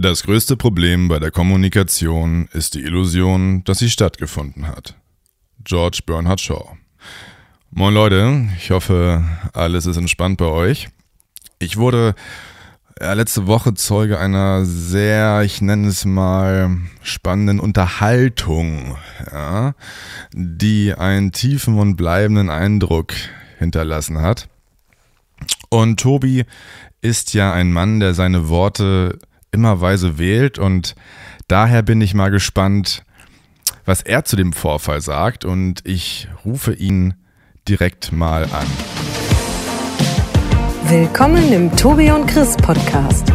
Das größte Problem bei der Kommunikation ist die Illusion, dass sie stattgefunden hat. George Bernhard Shaw. Moin Leute, ich hoffe, alles ist entspannt bei euch. Ich wurde ja, letzte Woche Zeuge einer sehr, ich nenne es mal, spannenden Unterhaltung, ja, die einen tiefen und bleibenden Eindruck hinterlassen hat. Und Tobi ist ja ein Mann, der seine Worte immer weise wählt und daher bin ich mal gespannt, was er zu dem Vorfall sagt und ich rufe ihn direkt mal an. Willkommen im Tobi und Chris Podcast.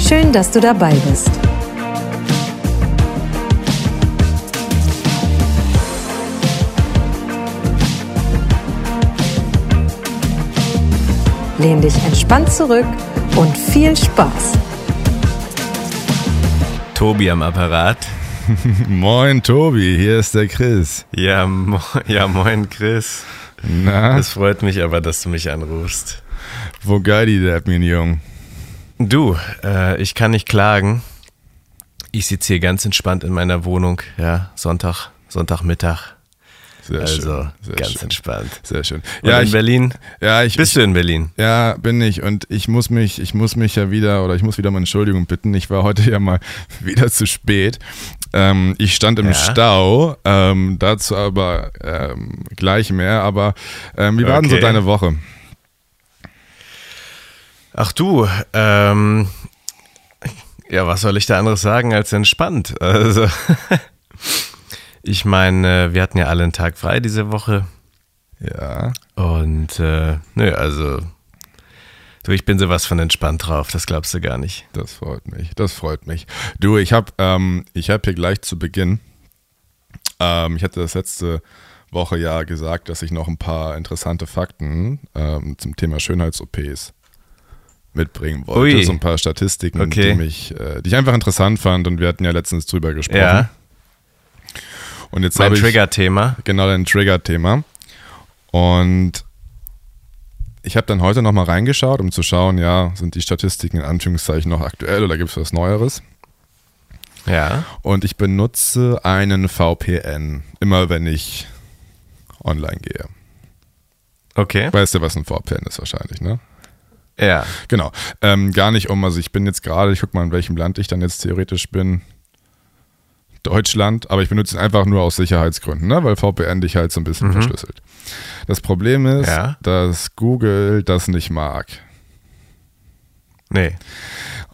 Schön, dass du dabei bist. Lehn dich entspannt zurück und viel Spaß. Tobi am Apparat. moin Tobi, hier ist der Chris. Ja, mo ja moin Chris. Na? Es freut mich aber, dass du mich anrufst. Wo geil die der Jung? Du, äh, ich kann nicht klagen. Ich sitze hier ganz entspannt in meiner Wohnung, ja, Sonntag, Sonntagmittag. Sehr also schön. Ganz schön. entspannt. Sehr schön. Und ja, in ich, Berlin? ja, ich, Bist du in Berlin? Ja, bin ich. Und ich muss mich, ich muss mich ja wieder, oder ich muss wieder um Entschuldigung bitten. Ich war heute ja mal wieder zu spät. Ähm, ich stand im Ja. Stau, ähm, dazu aber ähm, gleich mehr. Aber ähm, wie war denn so Okay. deine Woche? Ach du, ähm, ja, was soll ich da anderes sagen als entspannt? Also, ich meine, wir hatten ja alle einen Tag frei diese Woche. Ja. Und äh, nö, also du, ich bin sowas von entspannt drauf, das glaubst du gar nicht. Das freut mich. Das freut mich. Du, ich habe ähm, ich hab hier gleich zu Beginn, ähm, ich hatte das letzte Woche ja gesagt, dass ich noch ein paar interessante Fakten ähm, zum Thema Schönheits-OPs mitbringen wollte. Ui. So ein paar Statistiken, Okay. die, mich, äh, die ich einfach interessant fand und wir hatten ja letztens drüber gesprochen. Ja, Und jetzt mein Trigger-Thema. genau dein Trigger-Thema. Und ich habe dann heute nochmal reingeschaut, um zu schauen, ja, sind die Statistiken in Anführungszeichen noch aktuell oder gibt es was Neueres? Ja, Und ich benutze einen VPN, immer wenn ich online gehe. okay. Weißt du, was ein VPN ist wahrscheinlich, ne? Ja, Genau. Ähm, gar nicht um, also ich bin jetzt gerade, ich guck mal, in welchem Land ich dann jetzt theoretisch bin. Deutschland, aber ich benutze ihn einfach nur aus Sicherheitsgründen, ne? weil VPN dich halt so ein bisschen verschlüsselt. Das Problem ist, Ja. dass Google das nicht mag nee.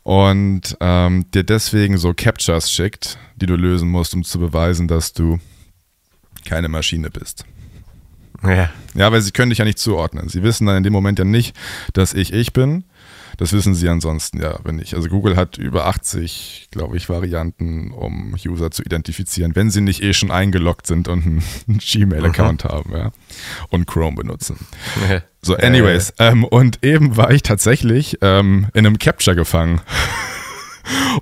und ähm, dir deswegen so Captchas schickt, die du lösen musst, um zu beweisen, dass du keine Maschine bist. Ja, Ja, weil sie können dich ja nicht zuordnen. Sie wissen dann in dem Moment ja nicht, dass ich ich bin. Das wissen sie ansonsten ja, wenn nicht. Also Google hat über 80, glaube ich, Varianten, um User zu identifizieren, wenn sie nicht eh schon eingeloggt sind und einen Gmail-Account haben, ja. Und Chrome benutzen. So, anyways. Ähm, und eben war ich tatsächlich ähm, in einem Capture gefangen.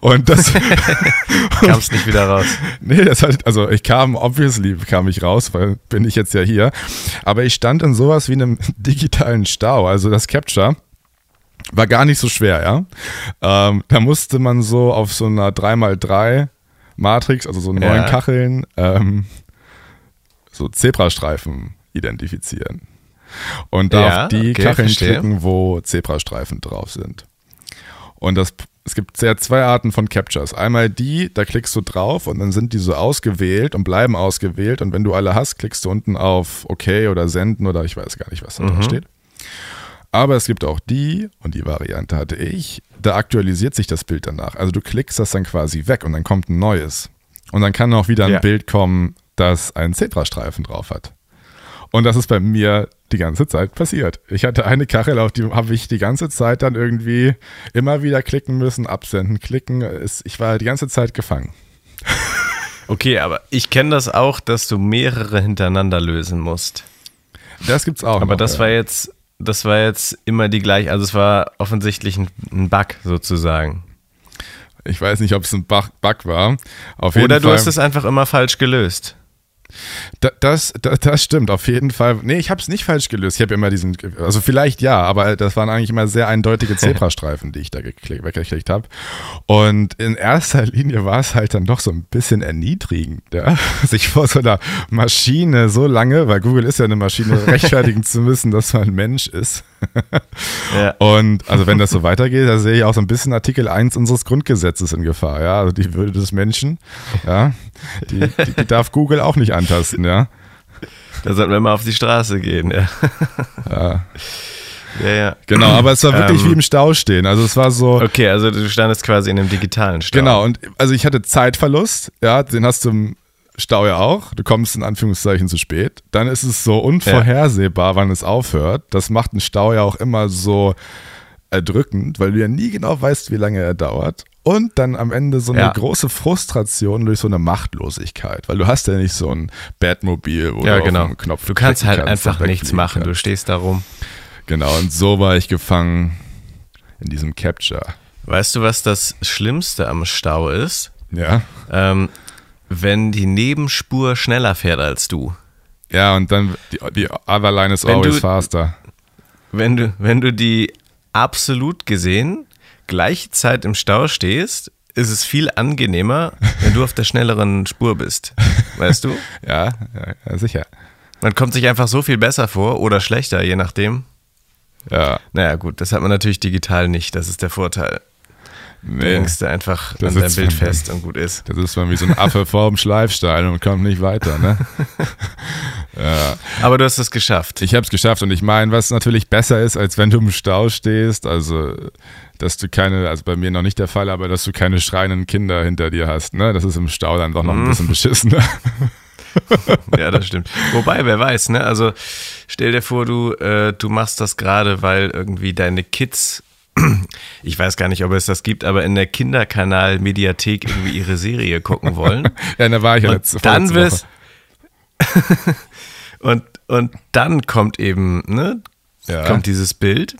Und das, kam's nicht wieder raus. Nee, das halt, also ich kam, obviously kam ich raus, weil bin ich jetzt ja hier. Aber ich stand in sowas wie einem digitalen Stau. Also das Capture war gar nicht so schwer, ja. Ähm, da musste man so auf so einer 3x3 Matrix, also so neun Ja. Kacheln, ähm, so Zebrastreifen identifizieren. Und da Ja, auf die okay, Kacheln verstehe. klicken, wo Zebrastreifen drauf sind. Und das, es gibt sehr zwei Arten von Captures. Einmal die, da klickst du drauf und dann sind die so ausgewählt und bleiben ausgewählt. Und wenn du alle hast, klickst du unten auf OK oder Senden oder ich weiß gar nicht, was da drin steht. Aber es gibt auch die, und die Variante hatte ich, da aktualisiert sich das Bild danach. Also du klickst das dann quasi weg und dann kommt ein neues. Und dann kann auch wieder ein Ja. Bild kommen, das einen Zebrastreifen drauf hat. Und das ist bei mir die ganze Zeit passiert. Ich hatte eine Kachel, auf die habe ich die ganze Zeit dann irgendwie immer wieder klicken müssen, absenden, klicken. Ich war die ganze Zeit gefangen. Okay, aber ich kenne das auch, dass du mehrere hintereinander lösen musst. Das gibt's auch. Aber noch, das ja. war jetzt, das war jetzt immer die gleiche, also es war offensichtlich ein, Bug sozusagen. Ich weiß nicht, ob es ein Bug, war. Auf Oder du Fall. hast es einfach immer falsch gelöst. Da, das, das, das stimmt, auf jeden Fall. Nee, ich habe es nicht falsch gelöst. Ich habe immer diesen, also vielleicht ja, aber das waren eigentlich immer sehr eindeutige Zebrastreifen, die ich da weggeklickt habe. Und in erster Linie war es halt dann doch so ein bisschen erniedrigend, ja? sich vor so einer Maschine so lange, weil Google ist ja eine Maschine, rechtfertigen zu müssen, dass man ein Mensch ist. Ja. Und also wenn das so weitergeht, da sehe ich auch so ein bisschen Artikel 1 unseres Grundgesetzes in Gefahr, ja. Also die Würde des Menschen, ja, die, die, die darf Google auch nicht antasten, ja. Da sollten wir mal auf die Straße gehen, ja. Ja. Ja, ja. Genau, aber es war wirklich ähm, wie im Stau stehen. Also es war so. Okay, also du standest quasi in einem digitalen Stau. Genau, und also ich hatte Zeitverlust, ja, den hast du im Stau ja auch. Du kommst in Anführungszeichen zu spät. Dann ist es so unvorhersehbar, ja. wann es aufhört. Das macht einen Stau ja auch immer so erdrückend, weil du ja nie genau weißt, wie lange er dauert. Und dann am Ende so eine ja. große Frustration durch so eine Machtlosigkeit, weil du hast ja nicht so ein Batmobil, wo ja, du genau. auf Knopf Du kannst halt kannst einfach nichts machen, du stehst da rum. Genau, und so war ich gefangen in diesem Capture. Weißt du, was das Schlimmste am Stau ist? Ja. Ähm, wenn die Nebenspur schneller fährt als du. Ja, und dann die, die other line is wenn always du, faster. Wenn du, wenn du die absolut gesehen gleiche Zeit im Stau stehst, ist es viel angenehmer, wenn du auf der schnelleren Spur bist. Weißt du? ja, ja, sicher. Man kommt sich einfach so viel besser vor oder schlechter, je nachdem. Ja. Naja, gut, das hat man natürlich digital nicht. Das ist der Vorteil. Nee, du hängst da einfach an dein Bild fest und gut ist. Das ist man wie so ein Affe vor dem Schleifstein und kommt nicht weiter, ne? ja. Aber du hast es geschafft. Ich habe es geschafft und ich meine, was natürlich besser ist, als wenn du im Stau stehst, also dass du keine, also bei mir noch nicht der Fall, aber dass du keine schreienden Kinder hinter dir hast, ne? Das ist im Stau dann doch noch ein mhm. bisschen beschissener. ja, das stimmt. Wobei, wer weiß, ne? Also stell dir vor, du, äh, du machst das gerade, weil irgendwie deine Kids ich weiß gar nicht, ob es das gibt, aber in der Kinderkanal-Mediathek irgendwie ihre Serie gucken wollen. ja, da war ich ja letzte, dann wirst und, und dann kommt eben, ne, ja. kommt dieses Bild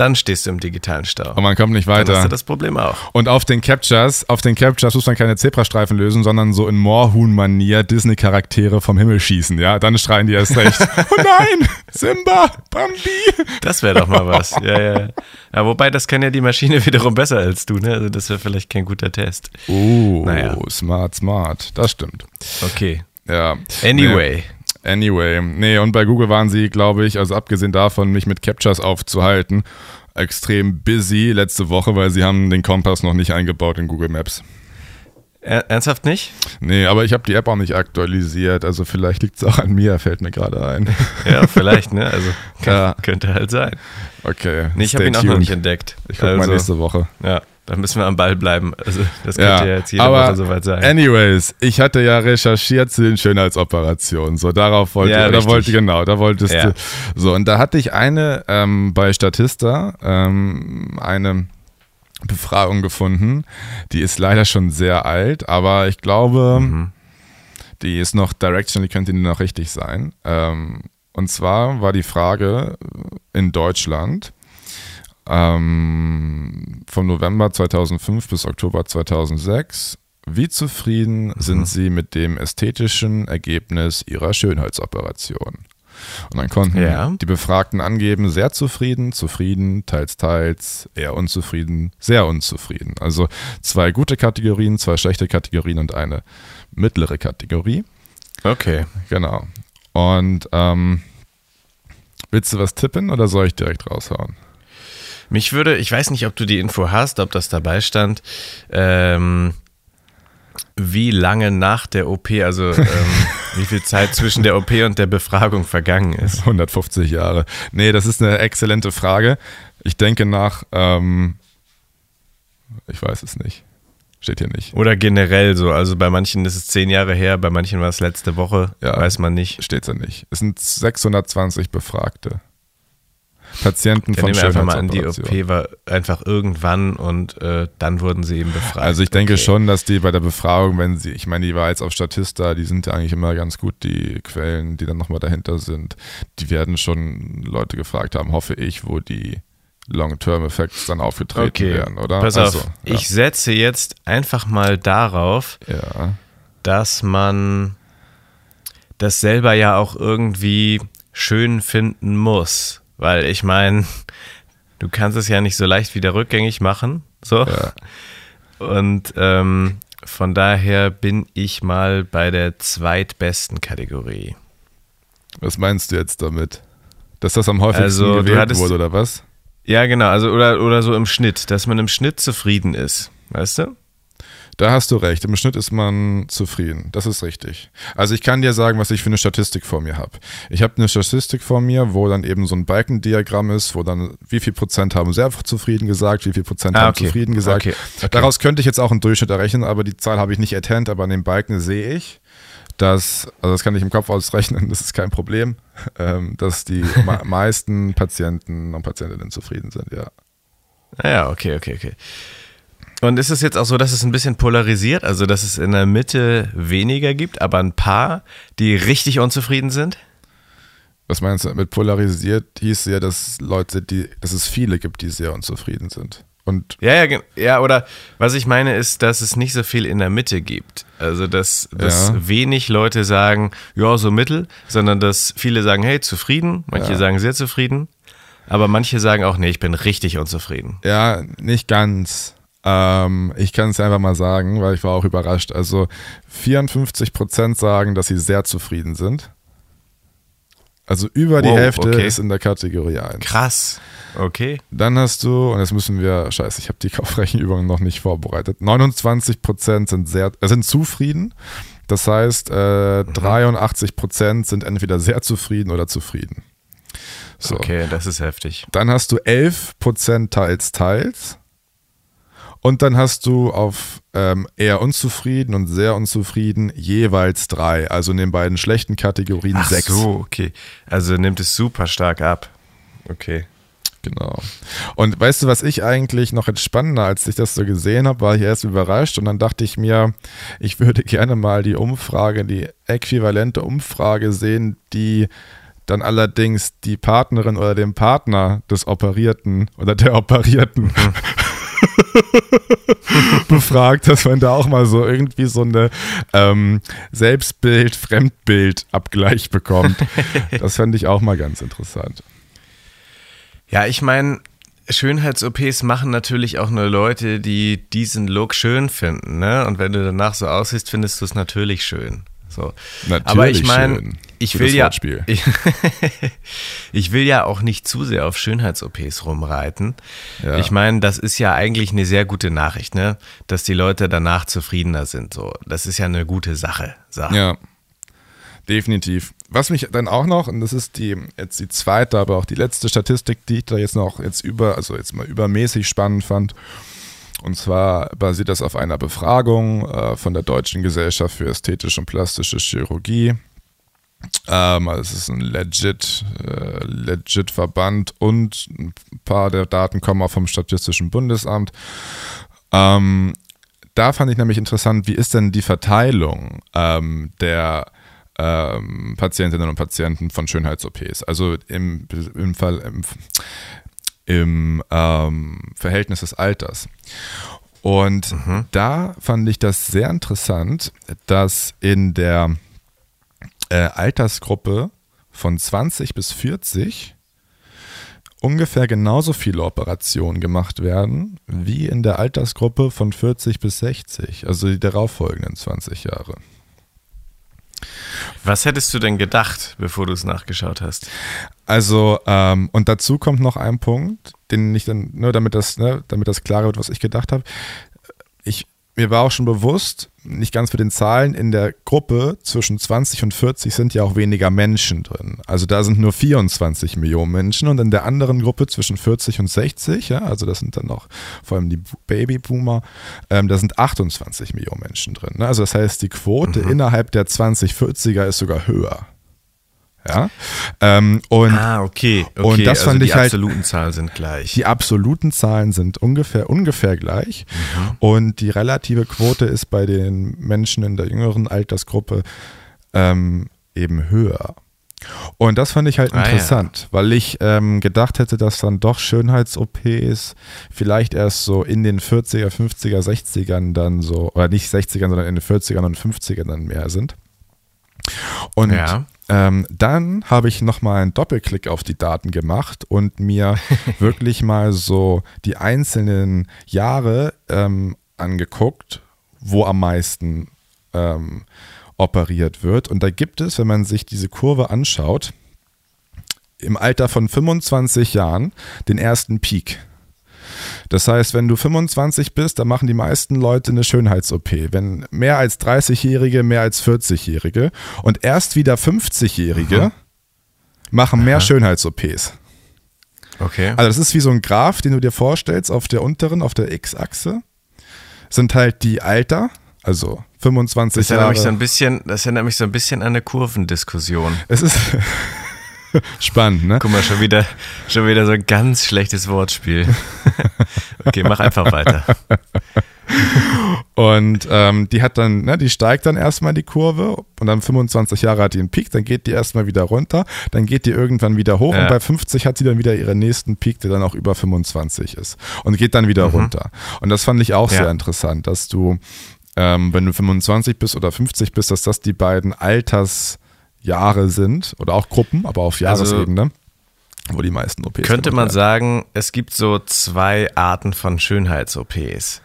dann stehst du im digitalen Stau. Und man kommt nicht weiter. Dann hast du das Problem auch. Und auf den Captures, auf den Captures muss man keine Zebrastreifen lösen, sondern so in Moorhuhn-Manier Disney-Charaktere vom Himmel schießen, ja? Dann schreien die erst recht. oh nein! Simba! Bambi! Das wäre doch mal was. Ja, ja. ja, wobei das kann ja die Maschine wiederum besser als du, ne? Also das wäre vielleicht kein guter Test. Oh, naja. smart, smart. Das stimmt. Okay. Ja. Anyway. Nee. Anyway, nee, und bei Google waren sie, glaube ich, also abgesehen davon, mich mit Captures aufzuhalten, extrem busy letzte Woche, weil sie haben den Kompass noch nicht eingebaut in Google Maps. Ernsthaft nicht? Nee, aber ich habe die App auch nicht aktualisiert, also vielleicht liegt es auch an mir, fällt mir gerade ein. ja, vielleicht, ne? Also kann, könnte halt sein. Okay. Nee, ich habe ihn auch noch nicht entdeckt. Ich gucke also, mal nächste Woche. Ja. Da müssen wir am Ball bleiben. Also das könnte ja, ja jetzt jede aber Woche soweit sein. Anyways, ich hatte ja recherchiert zu den Schönheitsoperationen. So, darauf wollte ja, da wollte genau, da wolltest ja. du. So, und da hatte ich eine ähm, bei Statista, ähm, eine Befragung gefunden. Die ist leider schon sehr alt, aber ich glaube, mhm. die ist noch direction, die könnte noch richtig sein. Ähm, und zwar war die Frage in Deutschland ähm, vom November 2005 bis Oktober 2006. Wie zufrieden mhm. sind Sie mit dem ästhetischen Ergebnis Ihrer Schönheitsoperation? Und dann konnten ja. die Befragten angeben, sehr zufrieden, zufrieden, teils, teils, eher unzufrieden, sehr unzufrieden. Also zwei gute Kategorien, zwei schlechte Kategorien und eine mittlere Kategorie. Okay. Genau. Und ähm, willst du was tippen oder soll ich direkt raushauen? Mich würde, ich weiß nicht, ob du die Info hast, ob das dabei stand, ähm, wie lange nach der OP, also ähm, wie viel Zeit zwischen der OP und der Befragung vergangen ist. 150 Jahre. Nee, das ist eine exzellente Frage. Ich denke nach, ähm, ich weiß es nicht. Steht hier nicht. Oder generell so. Also bei manchen ist es zehn Jahre her, bei manchen war es letzte Woche. Ja, weiß man nicht. Steht ja nicht. Es sind 620 Befragte. Patienten ich von einfach mal an, die OP war einfach irgendwann und äh, dann wurden sie eben befragt. Also ich denke okay. schon, dass die bei der Befragung, wenn sie, ich meine, die war jetzt auf Statista, die sind ja eigentlich immer ganz gut, die Quellen, die dann nochmal dahinter sind, die werden schon Leute gefragt haben, hoffe ich, wo die Long-Term-Effects dann aufgetreten okay. werden, oder? Pass also, auf, ja. ich setze jetzt einfach mal darauf, ja. dass man das selber ja auch irgendwie schön finden muss. Weil ich meine, du kannst es ja nicht so leicht wieder rückgängig machen. So. Ja. Und ähm, von daher bin ich mal bei der zweitbesten Kategorie. Was meinst du jetzt damit? Dass das am häufigsten Also, gewählt hattest- wurde, oder was? Ja, genau, also oder, oder so im Schnitt, dass man im Schnitt zufrieden ist. Weißt du? Da hast du recht. Im Schnitt ist man zufrieden. Das ist richtig. Also ich kann dir sagen, was ich für eine Statistik vor mir habe. Ich habe eine Statistik vor mir, wo dann eben so ein Balkendiagramm ist, wo dann wie viel Prozent haben sehr zufrieden gesagt, wie viel Prozent Ah, haben okay. zufrieden gesagt. Okay. Okay. Daraus könnte ich jetzt auch einen Durchschnitt errechnen, aber die Zahl habe ich nicht erkannt, aber an den Balken sehe ich, dass, also das kann ich im Kopf ausrechnen, das ist kein Problem, ähm, dass die me- meisten Patienten und Patientinnen zufrieden sind, ja. Naja, okay, okay, okay. Und ist es jetzt auch so, dass es ein bisschen polarisiert, also dass es in der Mitte weniger gibt, aber ein paar, die richtig unzufrieden sind? Was meinst du mit polarisiert? Hieß ja, dass Leute, die, dass es viele gibt, die sehr unzufrieden sind. Und Ja, ja, ja, oder was ich meine ist, dass es nicht so viel in der Mitte gibt. Also, dass, dass Ja. wenig Leute sagen, ja, so mittel, sondern dass viele sagen, hey, zufrieden, manche Ja. sagen sehr zufrieden, aber manche sagen auch, nee, ich bin richtig unzufrieden. ja, nicht ganz. Ähm, ich kann es einfach mal sagen, weil ich war auch überrascht. Also 54 Prozent sagen, dass sie sehr zufrieden sind. Also über die Wow, Hälfte okay. ist in der Kategorie 1. Krass. Okay. Dann hast du, und jetzt müssen wir, scheiße, ich habe die Kaufrechenübung noch nicht vorbereitet. 29 Prozent sind sehr, äh, sind zufrieden. Das heißt, äh, 83 Prozent sind entweder sehr zufrieden oder zufrieden. So. Okay, das ist heftig. Dann hast du 11 Prozent teils, teils. Und dann hast du auf ähm, eher unzufrieden und sehr unzufrieden jeweils drei. Also in den beiden schlechten Kategorien Ach sechs. so, okay. Also nimmt es super stark ab. Okay. Genau. Und weißt du, was ich eigentlich noch jetzt spannender, als ich das so gesehen habe, war ich erst überrascht und dann dachte ich mir, ich würde gerne mal die Umfrage, die äquivalente Umfrage sehen, die dann allerdings die Partnerin oder den Partner des Operierten oder der Operierten befragt, dass man da auch mal so irgendwie so eine ähm, Selbstbild-Fremdbild-Abgleich bekommt. Das fände ich auch mal ganz interessant. Ja, ich meine, Schönheits-OPs machen natürlich auch nur Leute, die diesen Look schön finden, ne? Und wenn du danach so aussiehst, findest du es natürlich schön. So. Natürlich Aber ich meine, schön. Ich will ja, ich, ich will ja auch nicht zu sehr auf Schönheits-OPs rumreiten. Ja. Ich meine, das ist ja eigentlich eine sehr gute Nachricht, ne? Dass die Leute danach zufriedener sind. So, das ist ja eine gute Sache. So. Ja, definitiv. Was mich dann auch noch, und das ist die jetzt die zweite, aber auch die letzte Statistik, die ich da jetzt noch jetzt über, also jetzt mal übermäßig spannend fand. Und zwar basiert das auf einer Befragung äh, von der Deutschen Gesellschaft für Ästhetische und Plastische Chirurgie. Ähm, also es ist ein legit, äh, legit Verband und ein paar der Daten kommen auch vom Statistischen Bundesamt. Ähm, da fand ich nämlich interessant, wie ist denn die Verteilung ähm, der ähm, Patientinnen und Patienten von Schönheits-OPs? Also im, im, Fall, im, im ähm, Verhältnis des Alters. Und da fand ich das sehr interessant, dass in der äh, Altersgruppe von 20 bis 40 ungefähr genauso viele Operationen gemacht werden wie in der Altersgruppe von 40 bis 60, also die darauffolgenden 20 Jahre. Was hättest du denn gedacht, bevor du es nachgeschaut hast? Also, ähm, und dazu kommt noch ein Punkt, den ich dann, nur damit das, ne, damit das klar wird, was ich gedacht habe. Mir war auch schon bewusst, nicht ganz für den Zahlen, in der Gruppe zwischen 20 und 40 sind ja auch weniger Menschen drin. Also da sind nur 24 Millionen Menschen und in der anderen Gruppe zwischen 40 und 60, ja, also das sind dann noch vor allem die Babyboomer, ähm, da sind 28 Millionen Menschen drin. Ne? Also das heißt, die Quote innerhalb der 20-40er ist sogar höher. Ja. Ähm, und Ah, okay. okay. Und das also fand die ich halt- absoluten Zahlen sind gleich. die absoluten Zahlen sind ungefähr, ungefähr gleich. Und die relative Quote ist bei den Menschen in der jüngeren Altersgruppe ähm, eben höher. Und das fand ich halt Ah, ja. interessant, weil ich ähm, gedacht hätte, dass dann doch Schönheits-OPs vielleicht erst so in den 40er, 50er, 60ern dann so, oder nicht 60ern, sondern in den 40ern und 50ern dann mehr sind. Und Ja. Ähm, dann habe ich nochmal einen Doppelklick auf die Daten gemacht und mir wirklich mal so die einzelnen Jahre ähm, angeguckt, wo am meisten ähm, operiert wird. Und da gibt es, wenn man sich diese Kurve anschaut, im Alter von 25 Jahren den ersten Peak. Das heißt, wenn du 25 bist, dann machen die meisten Leute eine Schönheits-OP. Wenn mehr als 30-Jährige, mehr als 40-Jährige und erst wieder 50-Jährige machen mehr Schönheits-OPs. Okay. Also das ist wie so ein Graph, den du dir vorstellst auf der unteren, auf der X-Achse sind halt die Alter, also 25 Das erinnert Jahre. mich so ein bisschen, das erinnert mich so ein bisschen an eine Kurvendiskussion. es ist spannend, ne? Guck mal, schon wieder, schon wieder so ein ganz schlechtes Wortspiel. okay, mach einfach weiter. Und ähm, die hat dann, ne, die steigt dann erstmal die Kurve und dann 25 Jahre hat die einen Peak, dann geht die erstmal wieder runter, dann geht die irgendwann wieder hoch Ja. und bei 50 hat sie dann wieder ihren nächsten Peak, der dann auch über 25 ist und geht dann wieder runter. Und das fand ich auch Mhm. Ja. sehr interessant, dass du, ähm, wenn du 25 bist oder 50 bist, dass das die beiden Altersjahre sind oder auch Gruppen, aber auf Also Jahresebene, wo die meisten OPs Könnte man werden. sagen, es gibt so zwei Arten von Schönheits-OPs.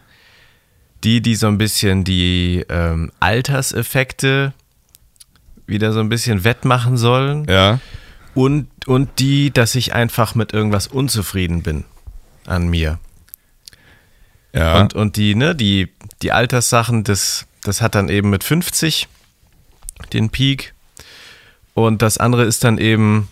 Die, die so ein bisschen die ähm, Alterseffekte wieder so ein bisschen wettmachen sollen. Ja, Und, und die, dass ich einfach mit irgendwas unzufrieden bin an mir. ja. Und, und die, ne, die, die Alterssachen, das, das hat dann eben mit 50 den Peak. Und das andere ist dann eben,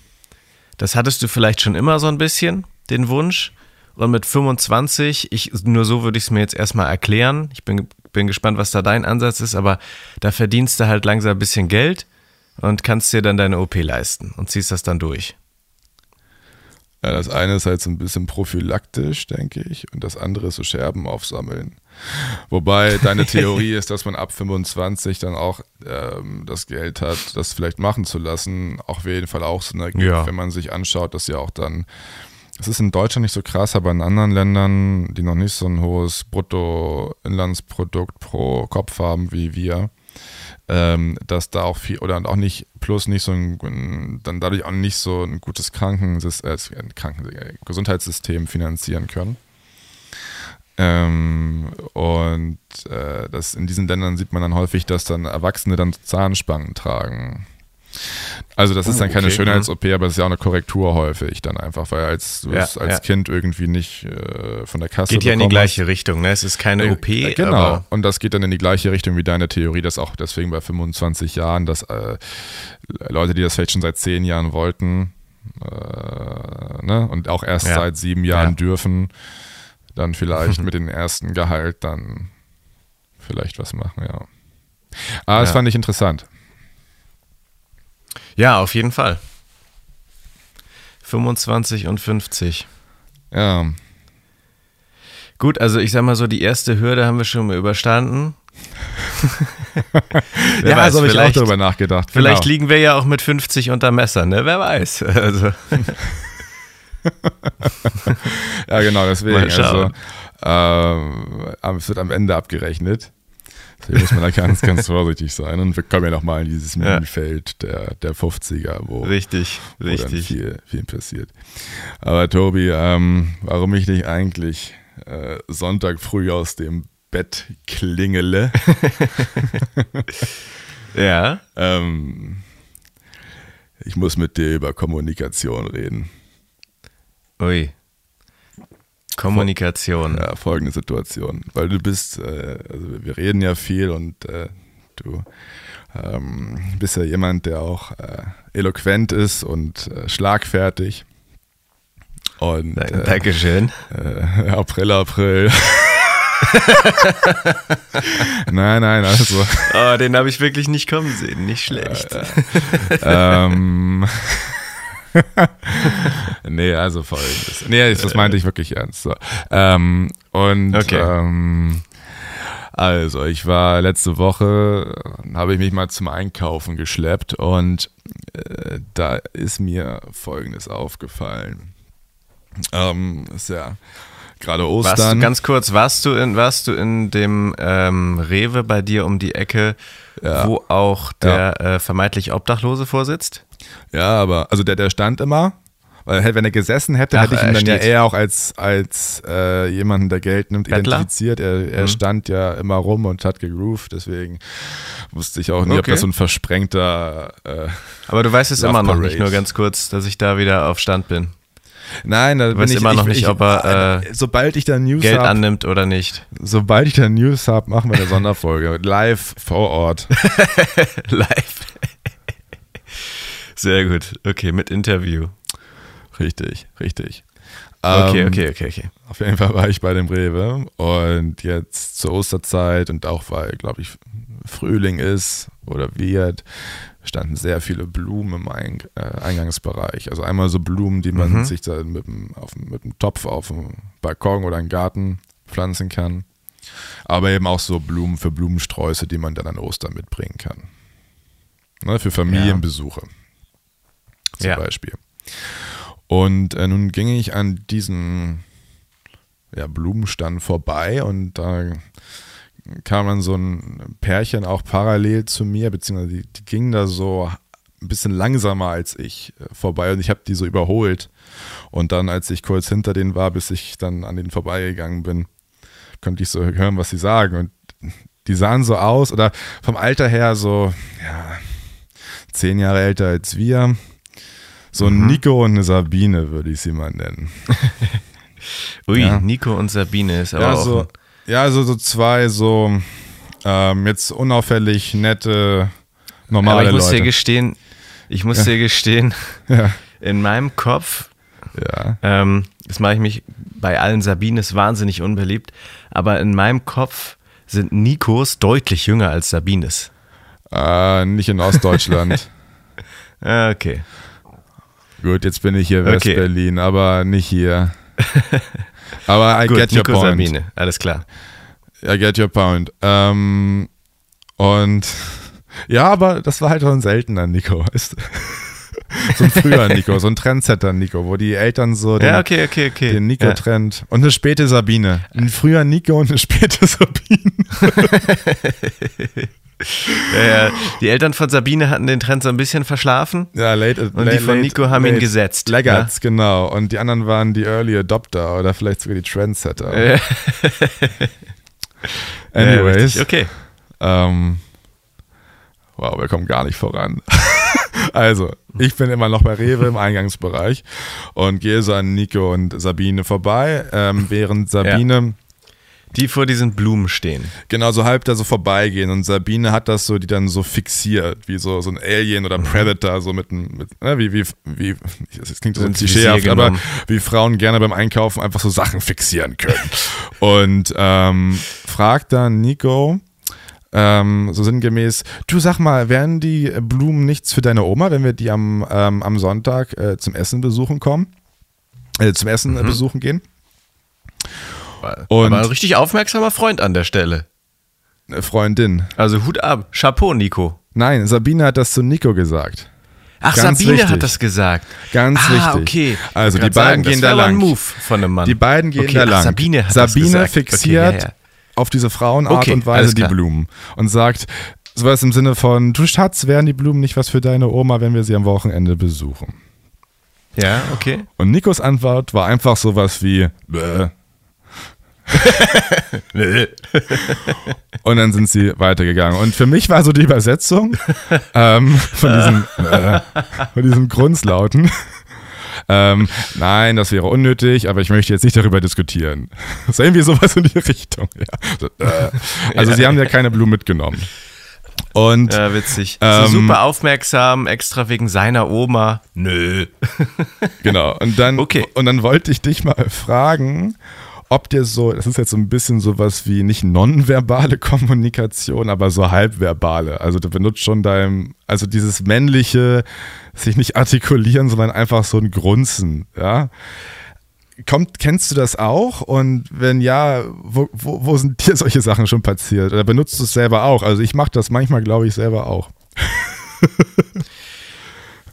das hattest du vielleicht schon immer so ein bisschen, den Wunsch. Und mit 25, ich, nur so würde ich es mir jetzt erstmal erklären. Ich bin, bin gespannt, was da dein Ansatz ist, aber da verdienst du halt langsam ein bisschen Geld und kannst dir dann deine OP leisten und ziehst das dann durch. Ja, das eine ist halt so ein bisschen prophylaktisch, denke ich, und das andere ist so Scherben aufsammeln. Wobei deine Theorie ist, dass man ab 25 dann auch ähm, das Geld hat, das vielleicht machen zu lassen. Auch auf jeden Fall auch Sinn ergibt, Ja. wenn man sich anschaut, dass ja auch dann, es ist in Deutschland nicht so krass, aber in anderen Ländern, die noch nicht so ein hohes Bruttoinlandsprodukt pro Kopf haben wie wir, ähm, dass da auch viel oder auch nicht plus nicht so ein dann dadurch auch nicht so ein gutes Krankensystem, äh, Kranken äh, Gesundheitssystem finanzieren können. Ähm, und äh, das in diesen Ländern sieht man dann häufig, dass dann Erwachsene dann Zahnspangen tragen. Also das ist Oh, dann keine okay, Schönheits-OP, aber es ist ja auch eine Korrektur häufig dann einfach, weil als du Ja, es als ja. Kind irgendwie nicht äh, von der Kasse Geht ja in die gleiche Richtung, ne? Es ist keine OP, Äh, Genau. Und das geht dann in die gleiche Richtung wie deine Theorie, dass auch deswegen bei 25 Jahren, dass äh, Leute, die das vielleicht schon seit 10 Jahren wollten äh, ne, und auch erst Ja. seit sieben Jahren Ja. dürfen, dann vielleicht mit dem ersten Gehalt dann vielleicht was machen, ja. Aber das Ja. fand ich interessant. Ja, auf jeden Fall. 25 und 50. Ja, Gut, also ich sag mal so, die erste Hürde haben wir schon mal überstanden. Ja weiß, so habe ich auch vielleicht- darüber nachgedacht. Vielleicht genau. liegen wir ja auch mit 50 unter Messer, ne? Wer weiß. Also, Ja, genau, deswegen. Also, am- es wird am Ende abgerechnet. Deswegen muss man da ganz, ganz vorsichtig sein. Und wir kommen ja nochmal in dieses. Minenfeld der, der 50er, wo, richtig, wo richtig. viel, viel passiert. Aber Tobi, ähm, warum ich dich eigentlich äh, Sonntag früh aus dem Bett klingele, Ja. ähm, ich muss mit dir über Kommunikation reden. Ui. Kommunikation. Ja, folgende Situation. Weil du bist, äh, also wir reden ja viel und äh, du ähm, bist ja jemand, der auch äh, eloquent ist und äh, schlagfertig. Und äh, Dankeschön. äh, April, April. nein, nein, also. Oh, den habe ich wirklich nicht kommen sehen. Nicht schlecht. ähm, nee, also folgendes. Nee, das meinte ich wirklich ernst. So. Ähm, und Okay. ähm, also, ich war letzte Woche, habe ich mich mal zum Einkaufen geschleppt und äh, da ist mir Folgendes aufgefallen. Ähm, ist ja gerade Warst Ostern. du, ganz kurz, warst du in, warst du in dem ähm, Rewe bei dir um die Ecke, Ja. wo auch der äh, vermeintlich Obdachlose vorsitzt. Ja, aber, also der, der stand immer, weil wenn er gesessen hätte, Ach, hätte ich ihn dann ja eher auch als, als äh, jemanden, der Geld nimmt, Bettler? identifiziert. Er, er Mhm. stand ja immer rum und hat gegroovt, deswegen wusste ich auch nie, ob Okay. das so ein versprengter. Äh, Aber du weißt es immer noch nicht, nur ganz kurz, dass ich da wieder auf Stand bin. Nein, da bin weißt ich immer noch ich, nicht, ich, ob er, äh, sobald ich da News Geld habe, annimmt oder nicht. sobald ich da News habe, machen wir eine Sonderfolge live vor Ort. Live. Sehr gut. Okay, mit Interview. Richtig, richtig. Okay, Ähm, okay, okay, okay. Auf jeden Fall war ich bei dem Rewe und jetzt zur Osterzeit und auch weil, glaube ich, Frühling ist oder wird, standen sehr viele Blumen im Eing äh, Eingangsbereich. Also einmal so Blumen, die man Mhm. sich da mit dem, auf, dem- mit dem Topf auf dem Balkon oder im Garten pflanzen kann. Aber eben auch so Blumen für Blumensträuße, die man dann an Ostern mitbringen kann. Ne, für Familienbesuche zum Ja. Beispiel. Und äh, nun ging ich an diesen ja, Blumenstand vorbei und da kam dann so ein Pärchen auch parallel zu mir, beziehungsweise die, die gingen da so ein bisschen langsamer als ich äh, vorbei und ich habe die so überholt. Und dann, als ich kurz hinter denen war, bis ich dann an denen vorbeigegangen bin, konnte ich so hören, was sie sagen. Und die sahen so aus oder vom Alter her so, ja, zehn Jahre älter als wir. So ein Nico und eine Sabine würde ich sie mal nennen. Ui, Ja. Nico und Sabine ist aber Ja, auch so, ja, so, so zwei so ähm, jetzt unauffällig nette, normale aber ich muss Leute. dir gestehen, ich muss dir gestehen, ja, in meinem Kopf, ja. ähm, das mache ich mich bei allen Sabines wahnsinnig unbeliebt, aber in meinem Kopf sind Nikos deutlich jünger als Sabines. Äh, nicht in Ostdeutschland. Ah, Okay. Gut, jetzt bin ich hier Okay. West-Berlin, aber nicht hier. Aber I Gut, get your Nico point. Sabine, alles klar. I get your point. Ähm, und ja, aber das war halt schon ein seltener Nico. Weißt du? so ein früher Nico, so ein Trendsetter Nico, wo die Eltern so den, Ja, okay, okay, okay. den ja. Nico-Trend und eine späte Sabine. Ein früher Nico und eine späte Sabine. Ja, ja. Die Eltern von Sabine hatten den Trend so ein bisschen verschlafen. Ja, late, Und die von Nico haben ihn gesetzt, Laggards, genau. Und die anderen waren die Early Adopter oder vielleicht sogar die Trendsetter. Ja. Anyways. Ja, okay. Ähm, wow, wir kommen gar nicht voran. also, ich bin immer noch bei Rewe im Eingangsbereich und gehe so an Nico und Sabine vorbei, ähm, während Sabine Die vor diesen Blumen stehen. genau so halb da so vorbeigehen und Sabine hat das so, die dann so fixiert, wie so, so ein Alien oder ein Predator, so mit, einem- mit ne, wie, wie, wie, das klingt so klischeehaft, aber wie Frauen gerne beim Einkaufen einfach so Sachen fixieren können. und ähm, fragt dann Nico, ähm, so sinngemäß, du sag mal, wären die Blumen nichts für deine Oma, wenn wir die am, ähm, am Sonntag äh, zum Essen besuchen kommen? Äh, zum Essen Mhm. besuchen gehen? Und Aber ein richtig aufmerksamer Freund an der Stelle. Freundin. Also Hut ab. Chapeau, Nico. Nein, Sabine hat das zu Nico gesagt. Ach, Ganz Sabine wichtig. hat das gesagt. Ganz ah, wichtig. okay. Also die beiden sagen, gehen da lang. ein Move von einem Mann. Die beiden gehen okay, da ach, lang. Sabine hat Sabine das gesagt. fixiert Okay, ja, ja. auf diese Frauenart Okay, und Weise die. Blumen und sagt sowas im Sinne von, du Schatz, wären die Blumen nicht was für deine Oma, wenn wir sie am Wochenende besuchen? Ja, okay. Und Nikos Antwort war einfach sowas wie, Bäh. Und dann sind sie weitergegangen. Und für mich war so die Übersetzung ähm, von, diesem, äh, von diesem Grunzlauten. Ähm, nein, das wäre unnötig, aber ich möchte jetzt nicht darüber diskutieren. Das ist irgendwie sowas in die Richtung. Ja. So, äh. Also sie haben ja keine Blumen mitgenommen. Und Ja, witzig. Ähm, so super aufmerksam, extra wegen seiner Oma. Nö. Genau. Und dann, Okay. und dann wollte ich dich mal fragen, ob dir so, das ist jetzt so ein bisschen sowas wie nicht nonverbale Kommunikation, aber so halbverbale. Also du benutzt schon dein, also dieses männliche, sich nicht artikulieren, sondern einfach so ein Grunzen, ja. Kommt, kennst du das auch? Und wenn ja, wo, wo, wo sind dir solche Sachen schon passiert? Oder benutzt du es selber auch? Also ich mache das manchmal, glaube ich, selber auch.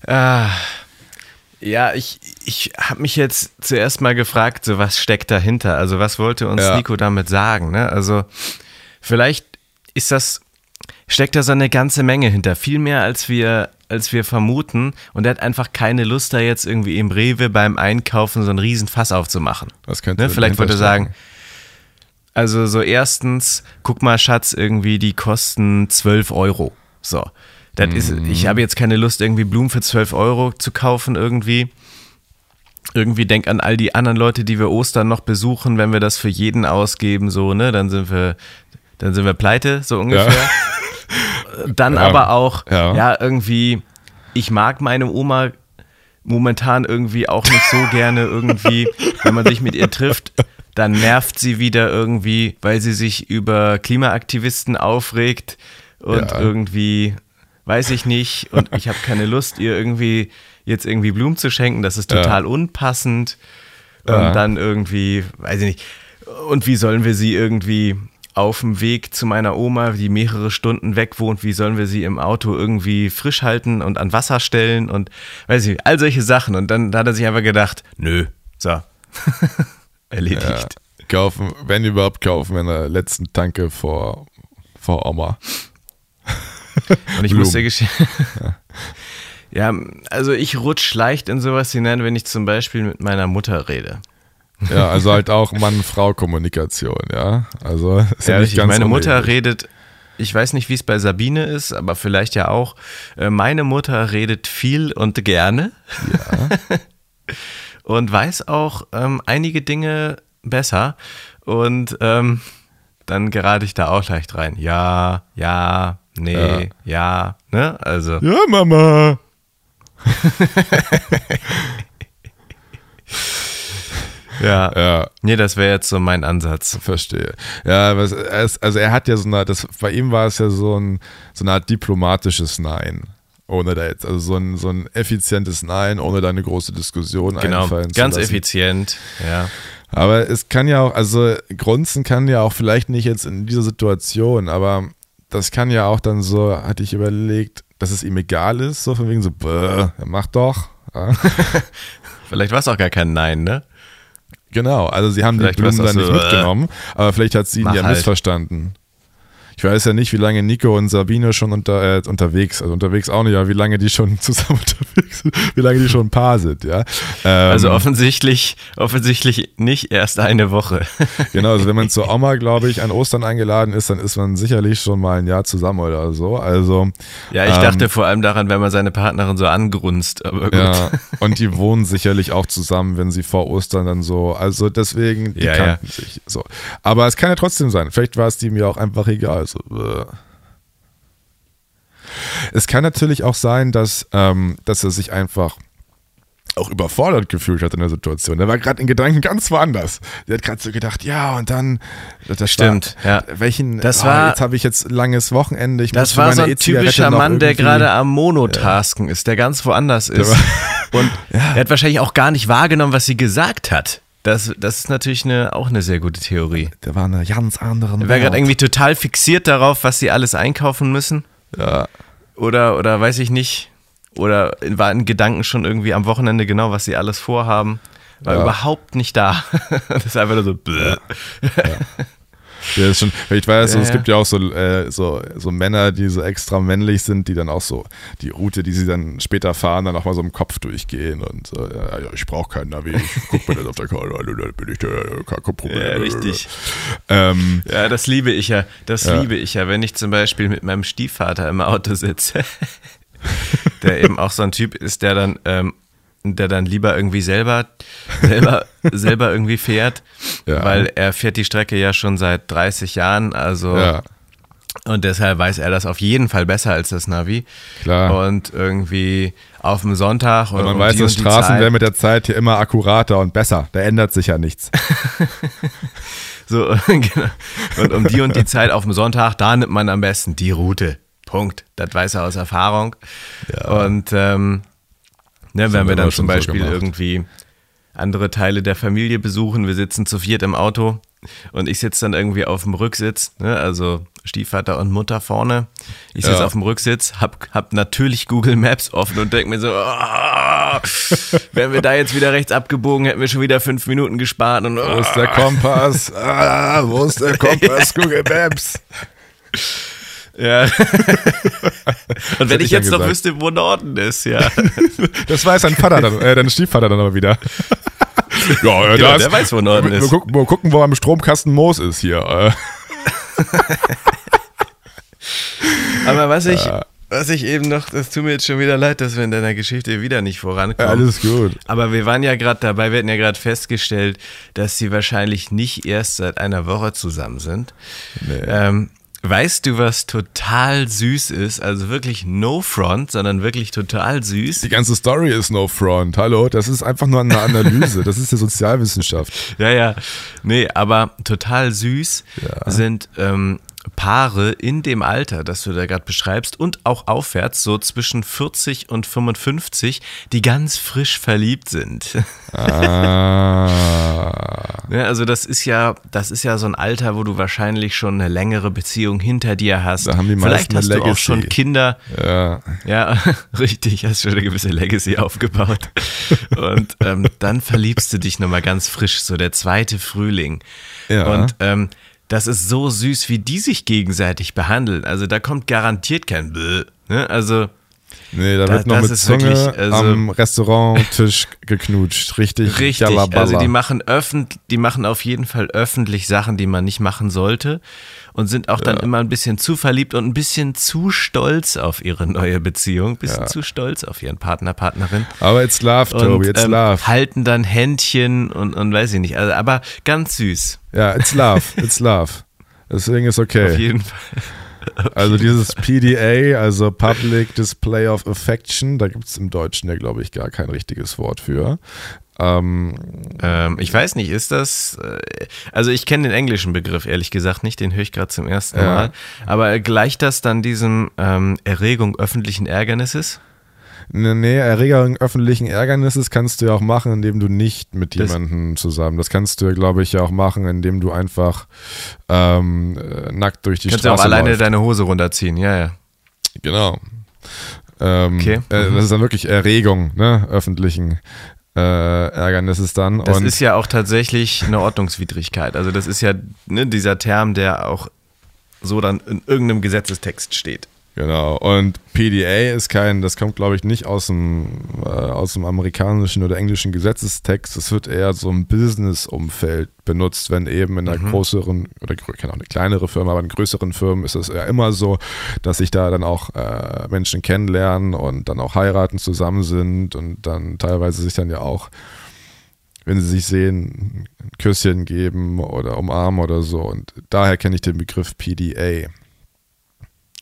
Ah, ja, ich, ich habe mich jetzt zuerst mal gefragt, so was steckt dahinter? Also was wollte uns Ja. Nico damit sagen? Ne? Also vielleicht ist das steckt da so eine ganze Menge hinter. Viel mehr, als wir, als wir vermuten. Und er hat einfach keine Lust, da jetzt irgendwie im Rewe beim Einkaufen so einen riesen Fass aufzumachen. Was könnte ne? Vielleicht wollte er sagen, also so erstens, guck mal, Schatz, irgendwie die kosten 12 Euro. So. Das ist, Mhm. ich habe jetzt keine Lust, irgendwie Blumen für 12 Euro zu kaufen irgendwie. Irgendwie denk an all die anderen Leute, die wir Ostern noch besuchen, wenn wir das für jeden ausgeben, so, ne, dann sind wir, dann sind wir pleite, so ungefähr. Dann Ja. aber auch, Ja. ja, irgendwie, ich mag meine Oma momentan irgendwie auch nicht so gerne irgendwie, wenn man sich mit ihr trifft, dann nervt sie wieder irgendwie, weil sie sich über Klimaaktivisten aufregt und Ja. irgendwie, weiß ich nicht, und ich habe keine Lust, ihr irgendwie jetzt irgendwie Blumen zu schenken, das ist Ja. total unpassend. Und Ja. dann irgendwie, weiß ich nicht, und wie sollen wir sie irgendwie auf dem Weg zu meiner Oma, die mehrere Stunden weg wohnt, wie sollen wir sie im Auto irgendwie frisch halten und an Wasser stellen und weiß ich, nicht, all solche Sachen. Und dann da hat er sich einfach gedacht, nö, so, erledigt. Ja, kaufen, wenn überhaupt kaufen, in der letzten Tanke vor, vor Oma. Und ich muss dir gestehen, ja, also ich rutsch leicht in sowas hinein, wenn ich zum Beispiel mit meiner Mutter rede. Ja, also halt auch Mann-Frau-Kommunikation, ja. Also ist ja, Ja, nicht richtig. ganz Meine Mutter unehrlich. redet, ich weiß nicht, wie es bei Sabine ist, aber vielleicht ja auch. Äh, Meine Mutter redet viel und gerne. und weiß auch ähm, einige Dinge besser. Und ähm, dann gerate ich da auch leicht rein. Ja, ja, nee, ja, ne? Also. Ja, Mama. Ja. Ja, Nee, das wäre jetzt so mein Ansatz. verstehe. Ja, was, also er hat ja so eine, das, bei ihm war es ja so, ein, so eine Art diplomatisches Nein. Ohne da jetzt, also so ein, so ein effizientes Nein, ohne da eine große Diskussion Genau, einfallen ganz zu lassen. effizient. Ja. Aber es kann ja auch, also Grunzen kann ja auch vielleicht nicht jetzt in dieser Situation, aber das kann ja auch dann so, hatte ich überlegt, dass es ihm egal ist, so von wegen so, bäh, mach doch. Ja. Vielleicht war es auch gar kein Nein, ne? Genau, also sie haben Vielleicht die Blumen dann nicht so, äh, mitgenommen, aber vielleicht hat sie ihn ja halt. missverstanden. Ich weiß ja nicht, wie lange Nico und Sabine schon unter, äh, unterwegs, also unterwegs auch nicht, aber wie lange die schon zusammen unterwegs sind, wie lange die schon ein Paar sind, ja. Ähm, Also offensichtlich, offensichtlich nicht erst eine Woche. Genau, also wenn man zur Oma, glaube ich, an Ostern eingeladen ist, dann ist man sicherlich schon mal ein Jahr zusammen oder so. Also Ja, ich ähm, dachte vor allem daran, wenn man seine Partnerin so angrunzt, aber gut. Ja, und die wohnen sicherlich auch zusammen, wenn sie vor Ostern dann so, also deswegen, die Ja, kannten sich so. Aber es kann ja trotzdem sein, vielleicht war es dem ja auch einfach egal. So, äh. Es kann natürlich auch sein, dass, ähm, dass er sich einfach auch überfordert gefühlt hat in der Situation. Der war gerade in Gedanken ganz woanders. Der hat gerade so gedacht, ja, und dann das Stimmt, war, ja. Welchen, Das ah, war- jetzt habe ich jetzt langes Wochenende. Ich Das war so ein E-Zigarette typischer Mann, der gerade am Monotasken ist, der ganz woanders ist. Und er hat wahrscheinlich auch gar nicht wahrgenommen, was sie gesagt hat. Das, das ist natürlich eine, auch eine sehr gute Theorie. Der war in einer ganz anderen Er war gerade irgendwie total fixiert darauf, was sie alles einkaufen müssen. Ja. Oder, oder weiß ich nicht. Oder war in Gedanken schon irgendwie am Wochenende genau, was sie alles vorhaben. War Ja. überhaupt nicht da. das ist einfach nur so. Bläh. Ja, ist schon, ich weiß, so, Ja, es ja. gibt ja auch so, äh, so, so Männer, die so extra männlich sind, die dann auch so die Route, die sie dann später fahren, dann auch mal so im Kopf durchgehen und so, ja, ja, ich brauche keinen Navi, ich guck mir das auf der Karte dann bin ich der, kein Problem. Ja, richtig. Ähm, Ja, das liebe ich ja. Das Ja. liebe ich ja, wenn ich zum Beispiel mit meinem Stiefvater im Auto sitze, der eben auch so ein Typ ist, der dann, ähm, der dann lieber irgendwie selber, selber, selber irgendwie fährt, Ja. weil er fährt die Strecke ja schon seit 30 Jahren, also ja, und deshalb weiß er das auf jeden Fall besser als das Navi. Klar. Und irgendwie auf dem Sonntag und und man um weiß, die dass die Straßen Zeit- werden mit der Zeit hier immer akkurater und besser. Da ändert sich ja nichts. So, genau. Und um die und die Zeit auf dem Sonntag, da nimmt man am besten die Route. Punkt. Das weiß er aus Erfahrung. Und ähm, ne, wenn wir dann zum so Beispiel gemacht. irgendwie andere Teile der Familie besuchen, wir sitzen zu viert im Auto und ich sitze dann irgendwie auf dem Rücksitz, ne, also Stiefvater und Mutter vorne. Ich sitze Ja. auf dem Rücksitz, hab, hab natürlich Google Maps offen und denke mir so, ah, wären wir da jetzt wieder rechts abgebogen, hätten wir schon wieder fünf Minuten gespart und Wo ist der Kompass? Ah, wo ist der Kompass? Google Maps. Ja. Und wenn ich jetzt noch wüsste, wo Norden ist, ja. Das weiß dein Vater dann, äh, dein Stiefvater dann aber wieder. ja, äh, Genau, da der weiß, wo Norden ist. Wir gucken, wir gucken, wo am Stromkasten Moos ist hier. Äh. Aber was ich, was ich eben noch, das tut mir jetzt schon wieder leid, dass wir in deiner Geschichte wieder nicht vorankommen. Alles gut. Aber wir waren ja gerade dabei, wir hatten ja gerade festgestellt, dass sie wahrscheinlich nicht erst seit einer Woche zusammen sind. Ähm, weißt du, was total süß ist? Also wirklich no front, sondern wirklich total süß. Die ganze Story ist no front. Hallo, das ist einfach nur eine Analyse. Das ist ja Sozialwissenschaft. Ja, ja. Nee, aber total süß sind ähm, Paare in dem Alter, das du da gerade beschreibst und auch aufwärts, so zwischen 40 und 55, die ganz frisch verliebt sind. Ah. Ja, also das ist ja, das ist ja so ein Alter, wo du wahrscheinlich schon eine längere Beziehung hinter dir hast. Da haben die Vielleicht hast du auch schon. Kinder. Ja. Ja, richtig, hast schon eine gewisse Legacy aufgebaut. Und ähm, dann verliebst du dich nochmal ganz frisch, so der zweite Frühling. Ja. Und ähm, das ist so süß, wie die sich gegenseitig behandeln. Also da kommt garantiert kein Bäh. Ne? Also Nee, da Da- wird noch mit Zunge wirklich, also- am Restauranttisch geknutscht. Richtig. Richtig, Jalabala. also die machen öffentlich, die machen auf jeden Fall öffentlich Sachen, die man nicht machen sollte und sind auch dann immer ein bisschen zu verliebt und ein bisschen zu stolz auf ihre neue Beziehung, ein bisschen zu stolz auf ihren Partner, Partnerin. Aber it's love, Toby, it's ähm, love. halten dann Händchen und, und weiß ich nicht, also, aber ganz süß, Ja, it's love, it's love. Deswegen ist okay. auf jeden Fall. Also dieses PDA, also Public Display of Affection, da gibt es im Deutschen ja, glaube ich, gar kein richtiges Wort für. Ähm, Ähm, ich weiß nicht, ist das, äh, also ich kenne den englischen Begriff ehrlich gesagt nicht, den höre ich gerade zum ersten Ja. Mal, aber gleicht das dann diesem ähm, Erregung öffentlichen Ärgernisses? ne, nee, Erregung öffentlichen Ärgernisses kannst du ja auch machen, indem du nicht mit jemandem zusammen. Das kannst du, ja, glaube ich, ja auch machen, indem du einfach ähm, äh, nackt durch die Kannst du auch Straße alleine deine Hose runterziehen, ja, ja. Genau. Ähm, Okay. äh, das ist dann wirklich Erregung, ne, öffentlichen äh, Ärgernisses dann. Das Und ist ja auch tatsächlich eine Ordnungswidrigkeit. Also das ist ja ne, dieser Term, der auch so dann in irgendeinem Gesetzestext steht. Genau. Und PDA ist kein, das kommt glaube ich nicht aus dem, äh, aus dem amerikanischen oder englischen Gesetzestext. Es wird eher so im Business-Umfeld benutzt, wenn eben in einer größeren oder kann auch eine kleinere Firma, aber in größeren Firmen ist es ja immer so, dass sich da dann auch äh, Menschen kennenlernen und dann auch heiraten zusammen sind und dann teilweise sich dann ja auch wenn sie sich sehen, ein Küsschen geben oder umarmen oder so. Und daher kenne ich den Begriff PDA.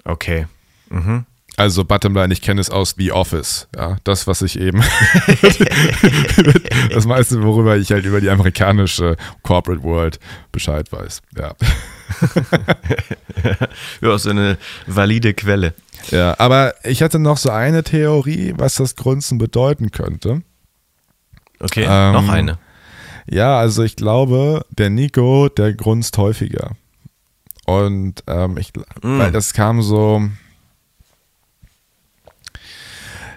Okay. Mhm. Also Bottomline, ich kenne es aus The Office. Ja, das, was ich eben, das meiste, worüber ich halt über die amerikanische Corporate World Bescheid weiß. Ja, Ja, so eine valide Quelle. ja aber ich hatte noch so eine Theorie, was das Grunzen bedeuten könnte. Okay, Ähm, noch eine. Ja, also ich glaube, der Nico, der grunzt häufiger. Und ähm, ich, Mm. weil das kam so,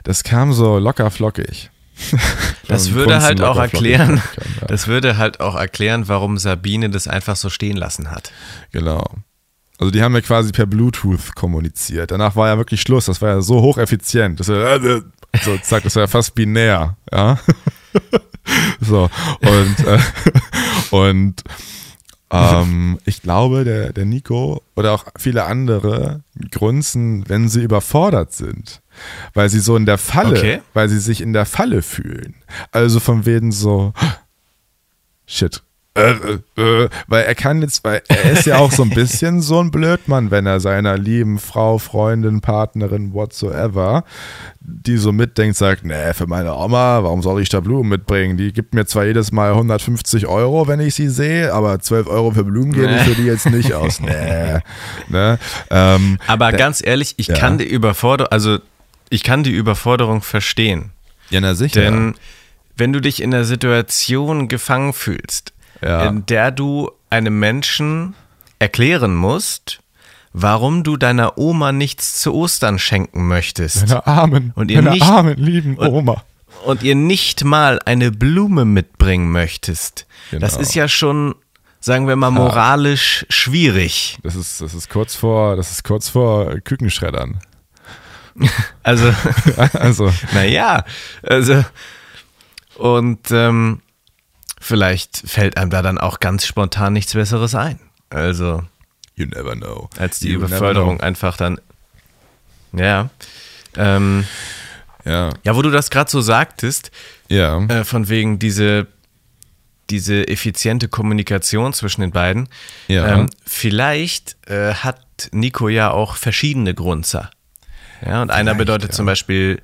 das kam so locker flockig. Das würde halt auch erklären, kann, ja. das würde halt auch erklären, warum Sabine das einfach so stehen lassen hat. Genau. Also die haben ja quasi per Bluetooth kommuniziert. Danach war ja wirklich Schluss. Das war ja so hocheffizient. Das war, äh, so, zack, das war ja fast binär. Ja. so. Und, äh, und ähm, ich glaube, der, der Nico oder auch viele andere grunzen, wenn sie überfordert sind. Weil sie so in der Falle, Okay. weil sie sich in der Falle fühlen. Also von wegen so, shit. Äh, äh, äh, weil er kann jetzt, weil er ist ja auch so ein bisschen so ein Blödmann, wenn er seiner lieben Frau, Freundin, Partnerin, whatsoever, die so mitdenkt, sagt, nee, für meine Oma, warum soll ich da Blumen mitbringen? Die gibt mir zwar jedes Mal 150 Euro, wenn ich sie sehe, aber 12 Euro für Blumen gebe ich für die jetzt nicht aus. Nee. Ne? Ähm, Aber ganz ehrlich, ich Ja. kann die Überforderung, also ich kann die Überforderung verstehen. ja, na sicher. Denn wenn du dich in einer Situation gefangen fühlst, Ja. in der du einem Menschen erklären musst, warum du deiner Oma nichts zu Ostern schenken möchtest Meiner armen, Und ihr nicht- armen, lieben Oma. und ihr nicht mal eine Blume mitbringen möchtest, das Genau. ist ja schon sagen wir mal, moralisch schwierig. Das ist, das ist kurz vor, das ist kurz vor Kükenschreddern. Also, Also, naja, also, und ähm, vielleicht fällt einem da dann auch ganz spontan nichts Besseres ein. Also, you never know. als die You Überförderung einfach dann, ja. Ähm, Ja, ja, wo du das gerade so sagtest, ja. äh, von wegen diese, diese effiziente Kommunikation zwischen den beiden. Ja. Ähm, vielleicht äh, hat Nico ja auch verschiedene Grunzer. Ja, und einer bedeutet ja. zum Beispiel,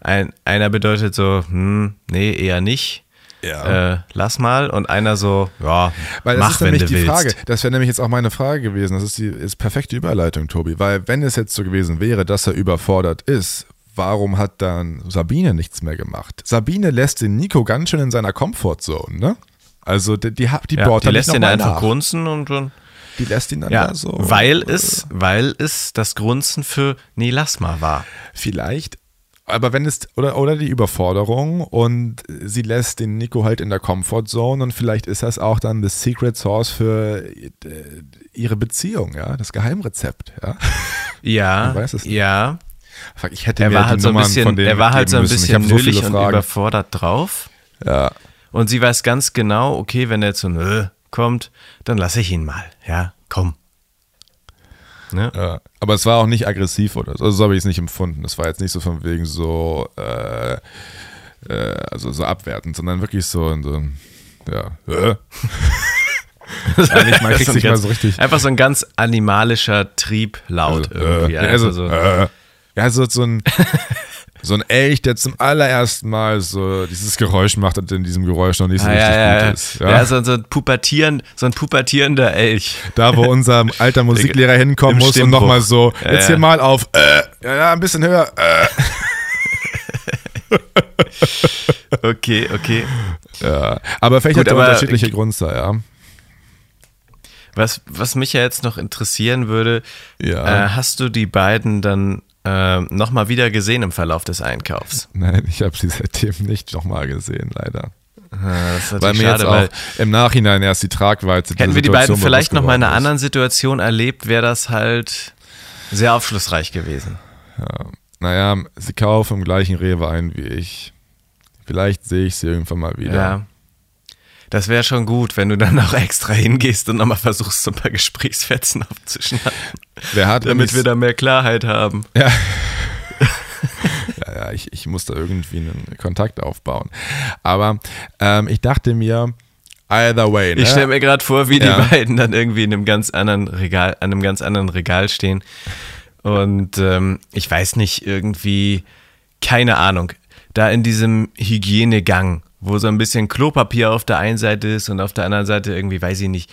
ein, einer bedeutet so, hm, nee, eher nicht. Ja. Äh, lass mal. Und einer so, ja, Weil das mach, ist nämlich die willst. Frage. Das wäre nämlich jetzt auch meine Frage gewesen. Das ist die ist perfekte Überleitung, Tobi. Weil wenn es jetzt so gewesen wäre, dass er überfordert ist, warum hat dann Sabine nichts mehr gemacht? Sabine lässt den Nico ganz schön in seiner Comfortzone, ne? Also die, die, die Ja, die lässt ihn einfach nach. grunzen und dann, Die lässt ihn dann ja, da so. weil es, weil es das Grunzen für nee, lass mal war. Vielleicht. Aber wenn es, oder, oder die Überforderung und sie lässt den Nico halt in der Comfortzone und vielleicht ist das auch dann das Secret Source für äh, ihre Beziehung, ja, das Geheimrezept, ja. Ja, Ich weiß es nicht. ja. Fuck, ich hätte Er mir war halt so ein von bisschen, er war halt so ein bisschen hab so und überfordert drauf. Ja, Und sie weiß ganz genau, okay, wenn er so nö, kommt, dann lasse ich ihn mal. Ja, komm. Ne? ja. Aber es war auch nicht aggressiv oder so. Also so habe ich es nicht empfunden. Es war jetzt nicht so von wegen so, äh, äh, also so abwertend, sondern wirklich so, in so ja, äh. ja, nicht mal, Das ist nicht ein mal ganz- so richtig. Einfach so ein ganz animalischer Trieplaut Also, irgendwie. äh, Einfach also, so. äh, ja, so, so ein, so ein Elch, der zum allerersten Mal so dieses Geräusch macht und in diesem Geräusch noch nicht so Ah, richtig ja, ja, ja. gut ist. Ja? ja, so, so, ein pubertieren, so ein pubertierender Elch. Da, wo unser alter Musiklehrer hinkommen muss und Stimmbruch. nochmal so, jetzt hier mal auf, äh, ja, ein bisschen höher, äh. Okay, okay. Ja. Aber vielleicht Gut, hat er unterschiedliche Gründe, ja. Was, was mich ja jetzt noch interessieren würde, Ja. äh, hast du die beiden dann äh, nochmal wieder gesehen im Verlauf des Einkaufs? Nein, ich habe sie seitdem nicht nochmal gesehen, leider. Das ist Weil mir jetzt schade, auch weil im Nachhinein erst die Tragweite hätten wir die beiden vielleicht nochmal in einer anderen Situation erlebt, wäre das halt sehr aufschlussreich gewesen. ist. Naja, sie kaufen im gleichen Rewe ein wie ich. Vielleicht sehe ich sie irgendwann mal wieder. Ja. Das wäre schon gut, wenn du dann auch extra hingehst und nochmal versuchst, so ein paar Gesprächsfetzen aufzuschneiden, Wer hat damit wir da mehr Klarheit haben. Ja. ja, ja, ich, ich muss da irgendwie einen Kontakt aufbauen. Aber ähm, ich dachte mir, either way, ne? Ich stelle mir gerade vor, wie Ja. die beiden dann irgendwie in einem ganz anderen Regal, an einem ganz anderen Regal stehen. Und ähm, ich weiß nicht, irgendwie, keine Ahnung, da in diesem Hygienegang, wo so ein bisschen Klopapier auf der einen Seite ist und auf der anderen Seite irgendwie, weiß ich nicht,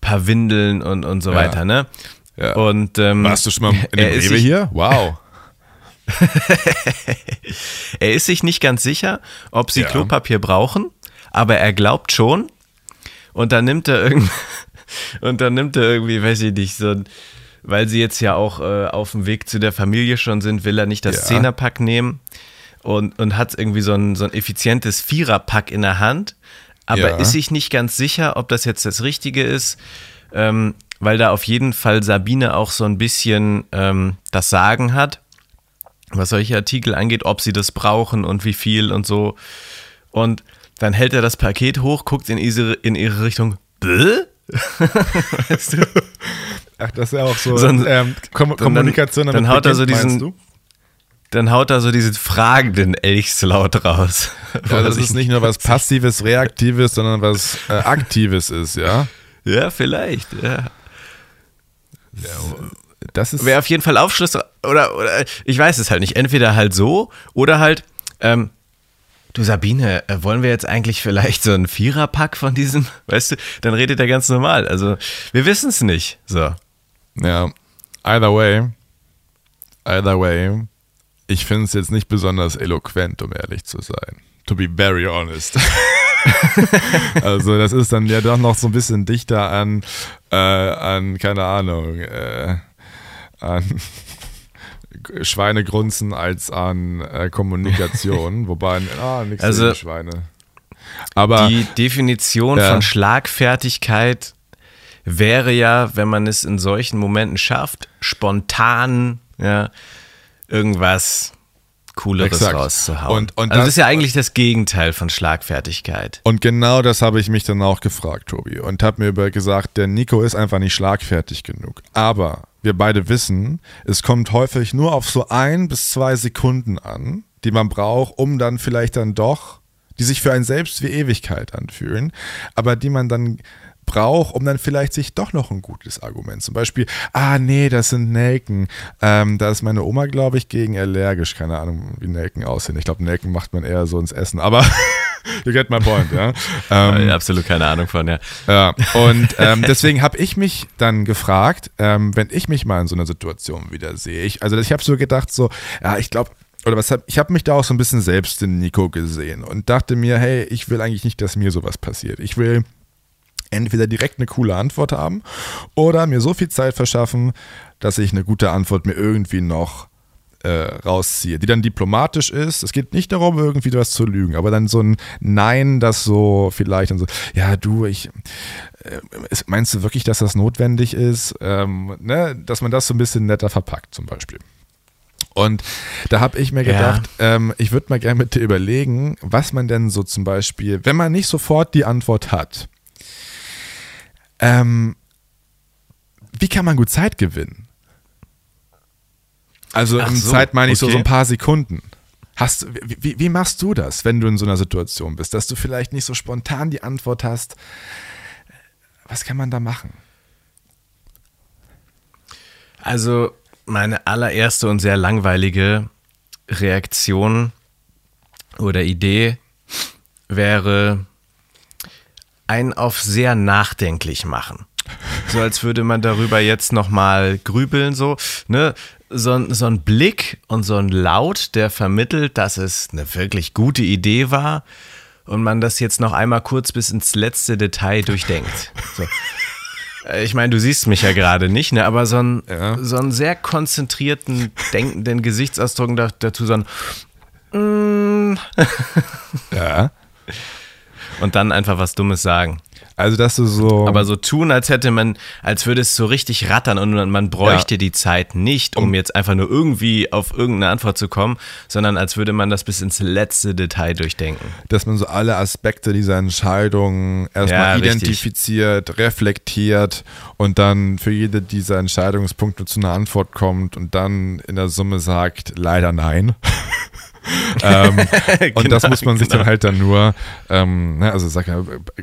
paar Windeln und, und so Ja. weiter, ne? Ja. Und ähm, Warst du schon mal in dem Rewe hier? Wow. Er ist sich nicht ganz sicher, ob sie Ja. Klopapier brauchen, aber er glaubt schon. Und dann nimmt er irgendwie, und dann nimmt er irgendwie, weiß ich nicht, so ein, weil sie jetzt ja auch äh, auf dem Weg zu der Familie schon sind, will er nicht das. Zehnerpack nehmen und, und hat irgendwie so ein, so ein effizientes Viererpack in der Hand, aber Ja. ist sich nicht ganz sicher, ob das jetzt das Richtige ist, ähm, weil da auf jeden Fall Sabine auch so ein bisschen ähm, das Sagen hat was solche Artikel angeht, ob sie das brauchen und wie viel und so. Und dann hält er das Paket hoch, guckt in ihre, in ihre Richtung. Bäh? weißt du? Ach, das ist ja auch so, So ein- ähm, Kom Kommunikation dann, dann haut er so diesen? Dann haut er so diesen fragenden Elchslaut raus. Ja, das ist nicht nur was Passives, Reaktives, sondern was äh, Aktives ist, ja. Ja, vielleicht. Ja. Das ist. Wäre auf jeden Fall Aufschluss oder, oder ich weiß es halt nicht. Entweder halt so oder halt, ähm, du Sabine, äh, wollen wir jetzt eigentlich vielleicht so einen Viererpack von diesem, weißt du, dann redet er ganz normal. Also wir wissen es nicht. So. Ja, either way, either way, ich finde es jetzt nicht besonders eloquent, um ehrlich zu sein. To be very honest. also das ist dann ja doch noch so ein bisschen dichter an, äh, an keine Ahnung, äh, an Schweinegrunzen als an äh, Kommunikation. Wobei, ah, nichts Also- Schweine. Aber Die Definition von Schlagfertigkeit wäre ja, wenn man es in solchen Momenten schafft, spontan ja, irgendwas Cooleres Exakt. rauszuhauen. Und- und also das das- ist ja eigentlich das Gegenteil von Schlagfertigkeit. Und genau das habe ich mich dann auch gefragt, Tobi. Und habe mir über gesagt, der Nico ist einfach nicht schlagfertig genug. Aber wir beide wissen, es kommt häufig nur auf so ein bis zwei Sekunden an, die man braucht, um dann vielleicht dann doch, die sich für einen selbst wie Ewigkeit anfühlen, aber die man dann braucht, um dann vielleicht sich doch noch ein gutes Argument. Zum Beispiel, ah nee, das sind Nelken. Ähm, da ist meine Oma, glaube ich, gegen allergisch. Keine Ahnung, wie Nelken aussehen. Ich glaube, Nelken macht man eher so ins Essen. Aber you get my point, ja. Ähm, Äh, Absolut keine Ahnung von, ja. ja, und ähm, deswegen habe ich mich dann gefragt, ähm, wenn ich mich mal in so einer Situation wieder sehe. Ich, also ich habe so gedacht, so, ja, ich glaube, oder was hab, ich habe mich da auch so ein bisschen selbst in Nico gesehen und dachte mir, hey, ich will eigentlich nicht, dass mir sowas passiert. Ich will entweder direkt eine coole Antwort haben oder mir so viel Zeit verschaffen, dass ich eine gute Antwort mir irgendwie noch äh, rausziehe, die dann diplomatisch ist. Es geht nicht darum, irgendwie was zu lügen, aber dann so ein Nein, das so vielleicht dann so, ja, du, ich, äh, meinst du wirklich, dass das notwendig ist? Ähm, ne? Dass man das so ein bisschen netter verpackt, zum Beispiel. Und da habe ich mir Ja. gedacht, ähm, ich würde mal gerne mit dir überlegen, was man denn so zum Beispiel, wenn man nicht sofort die Antwort hat, ähm, wie kann man gut Zeit gewinnen? Also Ach in so, Zeit meine ich so, okay. so ein paar Sekunden. Hast, wie, wie machst du das, wenn du in so einer Situation bist, dass du vielleicht nicht so spontan die Antwort hast? Was kann man da machen? Also meine allererste und sehr langweilige Reaktion oder Idee wäre ein auf sehr nachdenklich machen. So als würde man darüber jetzt nochmal grübeln, so, ne? So, ein- so ein Blick und so ein Laut, der vermittelt, dass es eine wirklich gute Idee war und man das jetzt noch einmal kurz bis ins letzte Detail durchdenkt. So. Äh, Ich meine, du siehst mich ja gerade nicht, ne? aber so, ein, Ja. so einen sehr konzentrierten, denkenden Gesichtsausdruck da, dazu, so ein mm, Ja. Und dann einfach was Dummes sagen. Also, dass du so. Aber so tun, als hätte man, als würde es so richtig rattern und man, bräuchte Ja. die Zeit nicht, um jetzt einfach nur irgendwie auf irgendeine Antwort zu kommen, sondern als würde man das bis ins letzte Detail durchdenken. dass man so alle Aspekte dieser Entscheidung Ja, erstmal richtig. identifiziert, reflektiert und dann für jede dieser Entscheidungspunkte zu einer Antwort kommt und dann in der Summe sagt, leider nein. ähm, und das Genau, muss man sich genau. dann halt dann nur, ähm, ne, also sag ja,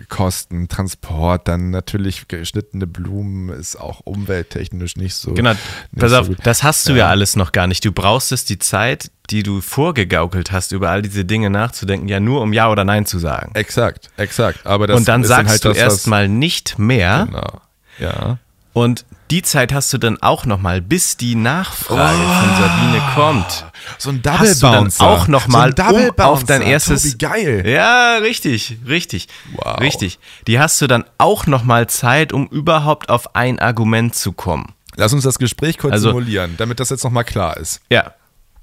Kosten, Transport, dann natürlich geschnittene Blumen ist auch umwelttechnisch nicht so. Genau, nicht pass so auf, gut. das hast du ja. alles noch gar nicht. Du brauchst es die Zeit, die du vorgegaukelt hast, über all diese Dinge nachzudenken, ja nur um Ja oder Nein zu sagen. Exakt, exakt. Aber das und dann sagst halt du erstmal nicht mehr Genau. Ja. und die Zeit hast du dann auch nochmal, bis die Nachfrage von Sabine kommt. So ein Double Hast du dann Bouncer. auch noch mal so um auf dein Bouncer. erstes- Tobi, geil. Ja, richtig, richtig. Wow. Richtig. Die hast du dann auch nochmal Zeit, um überhaupt auf ein Argument zu kommen. Lass uns das Gespräch kurz Also- simulieren, damit das jetzt nochmal klar ist. Ja.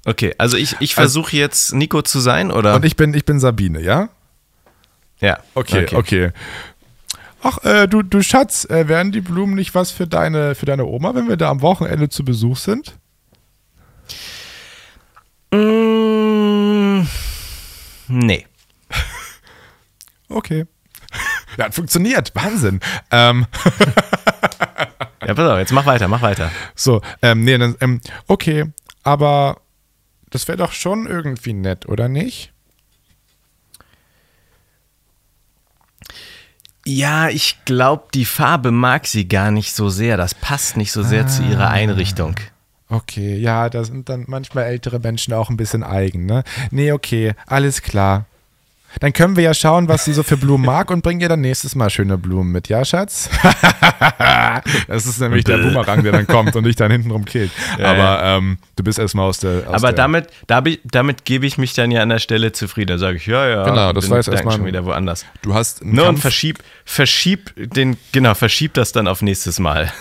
Okay, also ich, ich Also- versuche jetzt Nico zu sein, oder? Und ich bin, ich bin Sabine, ja? ja. Okay, okay. Ach, äh, du, du Schatz, äh, wären die Blumen nicht was für deine, für deine Oma, wenn wir da am Wochenende zu Besuch sind? Mm, nee. Okay. Ja, hat funktioniert. Wahnsinn. Ähm, Ja, pass auf, jetzt mach weiter, mach weiter. so, ähm, nee, dann, ähm, okay, aber das wäre doch schon irgendwie nett, oder nicht? Ja, ich glaube, die Farbe mag sie gar nicht so sehr. Das passt nicht so sehr zu ihrer Einrichtung. Okay, ja, da sind dann manchmal ältere Menschen auch ein bisschen eigen, ne? Nee, okay, alles klar. Dann können wir ja schauen, was sie so für Blumen mag und bringen ihr dann nächstes Mal schöne Blumen mit, ja, Schatz? das ist nämlich der Boomerang, der dann kommt und dich dann hintenrum killt. Ja, Aber ähm, du bist erstmal aus der. Aus Aber der, damit, damit, damit gebe ich mich dann ja an der Stelle zufrieden. Da sage ich, ja, ja. Genau, und das bin war jetzt erstmal schon wieder woanders. Du hast einen Ne, und Kampf, verschieb, verschieb den, genau, verschieb das dann auf nächstes Mal.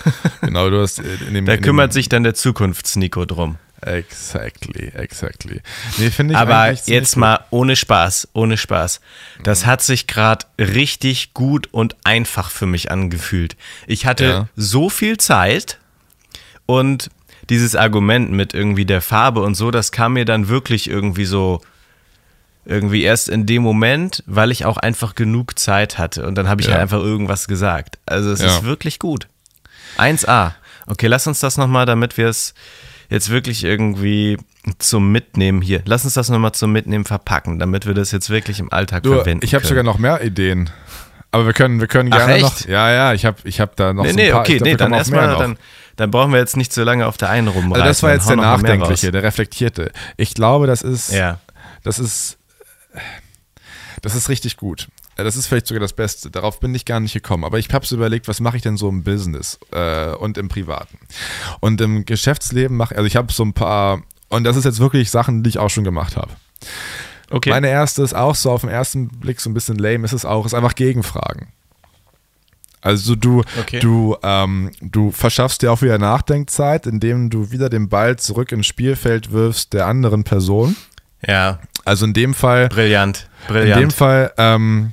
genau, du hast äh, in dem, Da in dem, kümmert sich dann der Zukunfts-Nico drum. Exactly, exactly. Nee, finde ich Aber jetzt gut. mal ohne Spaß, ohne Spaß. Das hat sich gerade richtig gut und einfach für mich angefühlt. Ich hatte Ja. so viel Zeit und dieses Argument mit irgendwie der Farbe und so, das kam mir dann wirklich irgendwie so irgendwie erst in dem Moment, weil ich auch einfach genug Zeit hatte und dann habe ich Ja. halt einfach irgendwas gesagt. Also es Ja. ist wirklich gut. 1A. Okay, lass uns das nochmal, damit wir es jetzt wirklich irgendwie zum Mitnehmen hier. Lass uns das nochmal zum Mitnehmen verpacken, damit wir das jetzt wirklich im Alltag Du, verwenden. ich habe sogar noch mehr Ideen. Aber wir können, wir können Ach, gerne echt? noch. Ja, ja, ich habe ich hab da noch Nee, so ein nee, paar. okay, ich nee, dann erstmal, dann, dann brauchen wir jetzt nicht so lange auf der einen rumreiten. Also das war jetzt der Nachdenkliche, der Reflektierte. Ich glaube, das ist, Ja. das ist, das ist richtig gut. Äh, Das ist vielleicht sogar das Beste. Darauf bin ich gar nicht gekommen. Aber ich habe so überlegt, was mache ich denn so im Business äh, und im Privaten. Und im Geschäftsleben mache, also ich habe so ein paar, und das ist jetzt wirklich Sachen, die ich auch schon gemacht habe. Okay. Meine erste ist auch so auf den ersten Blick so ein bisschen lame, ist es auch, ist einfach Gegenfragen. Also du, Okay. du, ähm, du verschaffst dir auch wieder Nachdenkzeit, indem du wieder den Ball zurück ins Spielfeld wirfst der anderen Person. ja, Also in dem Fall, brillant, in brillant. dem Fall, ähm,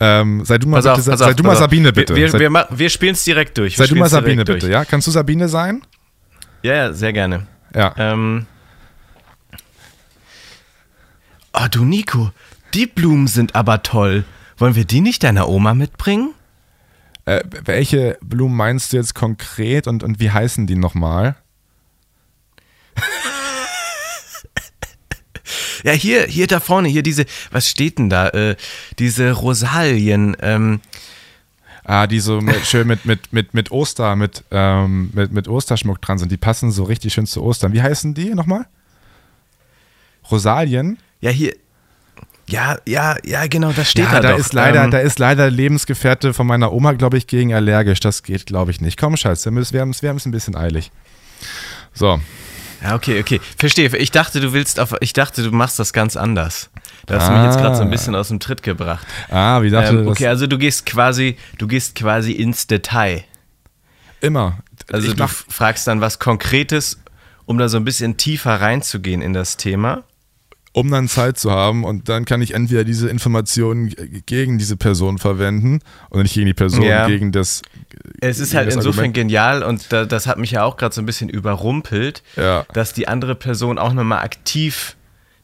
ähm, sei du mal bitte, auf, sei, auf, du mal. Sabine bitte. Wir, wir, wir, spielen es direkt durch. Sei du mal Sabine durch. bitte, ja? Kannst du Sabine sein? Ja, ja, sehr gerne. Ja. Ähm. Oh, du Nico, die Blumen sind aber toll. Wollen wir die nicht deiner Oma mitbringen? Äh, welche Blumen meinst du jetzt konkret und, und wie heißen die nochmal? Ja, hier, hier da vorne, hier diese, was steht denn da? Äh, diese Rosalien. Ähm, Ah, die so mit, schön mit, mit, mit, mit Oster, mit, ähm, mit, mit Osterschmuck dran sind. Die passen so richtig schön zu Ostern. Wie heißen die nochmal? Rosalien? ja, hier. Ja, ja, ja, genau, das steht ja, da, da doch. ist leider, Ähm, da ist leider Lebensgefährte von meiner Oma, glaube ich, gegen allergisch. Das geht, glaube ich, nicht. Komm, wir, haben es, wir haben es ein bisschen eilig. So. Ja, okay, okay. Verstehe. Ich dachte, du willst auf, ich dachte, du machst das ganz anders. Da hast du mich jetzt gerade so ein Ah. bisschen aus dem Tritt gebracht. Ah, wie dachte Ähm, das okay, also du gehst quasi, du gehst quasi ins Detail. immer. Also ich du mach, fragst dann was Konkretes, um da so ein bisschen tiefer reinzugehen in das Thema. um dann Zeit zu haben und dann kann ich entweder diese Informationen gegen diese Person verwenden oder nicht gegen die Person, Ja. gegen das. Es ist halt insofern Argument. genial und da, das hat mich ja auch gerade so ein bisschen überrumpelt, Ja. dass die andere Person auch nochmal aktiv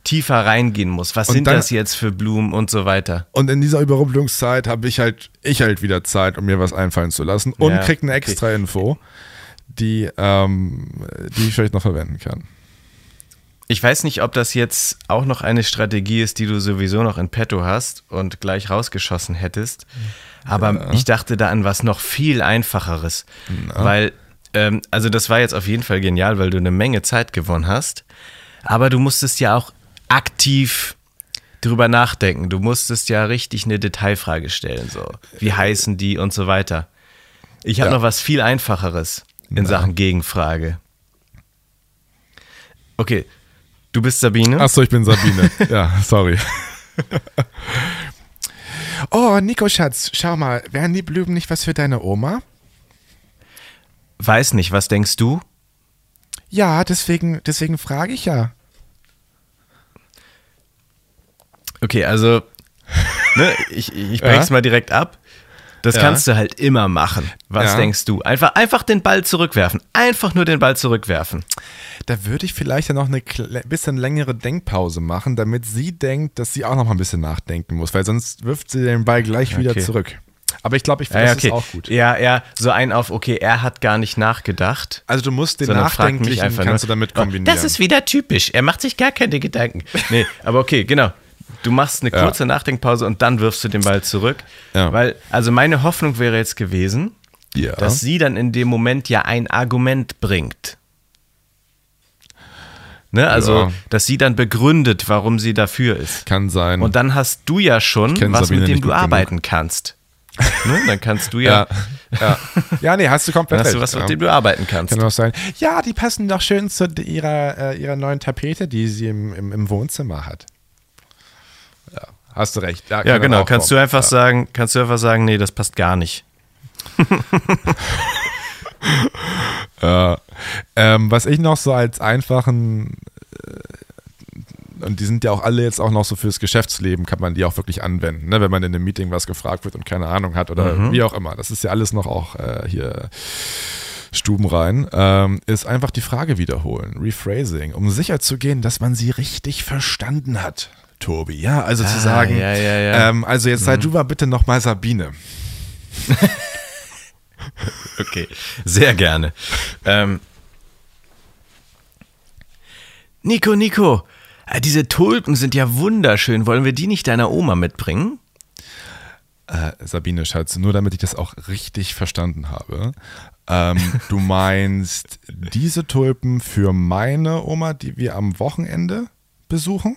tiefer reingehen muss. Was Und sind dann- das jetzt für Blumen und so weiter? Und in dieser Überrumpelungszeit habe ich halt, ich halt wieder Zeit, um mir was einfallen zu lassen und Ja, krieg eine okay. extra Info, die, ähm, die ich vielleicht noch verwenden kann. Ich weiß nicht, ob das jetzt auch noch eine Strategie ist, die du sowieso noch in petto hast und gleich rausgeschossen hättest. Aber ich dachte da an was noch viel einfacheres. Weil, ähm, also das war jetzt auf jeden Fall genial, weil du eine Menge Zeit gewonnen hast. Aber du musstest ja auch aktiv drüber nachdenken. Du musstest ja richtig eine Detailfrage stellen, so. Wie heißen die und so weiter. Ich habe Ja. noch was viel einfacheres in Sachen Gegenfrage. Okay, du bist Sabine. Achso, ich bin Sabine. ja, sorry. oh, Nico Schatz, schau mal, wären die Blumen nicht was für deine Oma? Weiß nicht, was denkst du? Ja, deswegen, deswegen frage ich ja. Okay, also, ne, ich, ich brech's Ja. mal direkt ab. Das Ja. kannst du halt immer machen. Was Ja. denkst du? Einfach, einfach den Ball zurückwerfen. Einfach nur den Ball zurückwerfen. Da würde ich vielleicht ja noch eine bisschen längere Denkpause machen, damit sie denkt, dass sie auch noch mal ein bisschen nachdenken muss, weil sonst wirft sie den Ball gleich wieder Okay. zurück. Aber ich glaube, ich Ja, ja, das okay. ist auch gut. Ja, ja, so ein auf, okay, er hat gar nicht nachgedacht. Also du musst den Nachdenklichen einfach kannst nur, du damit oh, kombinieren. Das ist wieder typisch. Er macht sich gar keine Gedanken. Nee, aber okay, genau. Du machst eine Ja. kurze Nachdenkpause und dann wirfst du den Ball zurück. Ja. Weil, also meine Hoffnung wäre jetzt gewesen, ja. dass sie dann in dem Moment ja ein Argument bringt. Ne? Also, Ja. dass sie dann begründet, warum sie dafür ist. kann sein. Und dann hast du ja schon was, Sabine mit dem du arbeiten kannst. ne? Dann kannst du ja, ja. ja. ja, nee, hast du komplett dann hast du was, mit ja. dem du arbeiten kannst. Kann auch sein. Ja, die passen doch schön zu ihrer, äh, ihrer neuen Tapete, die sie im, im, im Wohnzimmer hat. Ja, hast du recht. Ja, kann genau. Kannst du einfach sagen, kannst du einfach sagen, nee, das passt gar nicht. Ja. Ähm, was ich noch so als einfachen, äh, und die sind ja auch alle jetzt auch noch so fürs Geschäftsleben, kann man die auch wirklich anwenden, ne? wenn man in einem Meeting was gefragt wird und keine Ahnung hat oder Mhm. wie auch immer. Das ist ja alles noch auch äh, hier stubenrein. Ähm, ist einfach die Frage wiederholen, Rephrasing, um sicher zu gehen, dass man sie richtig verstanden hat. Tobi, ja, also zu Ah, sagen, ja, ja, ja. Ähm, also jetzt sei du mal bitte nochmal Sabine. Okay, sehr gerne. Ähm, Nico, Nico, äh, diese Tulpen sind ja wunderschön. Wollen wir die nicht deiner Oma mitbringen? Äh, Sabine, Schatz, nur damit ich das auch richtig verstanden habe. Ähm, du meinst diese Tulpen für meine Oma, die wir am Wochenende besuchen?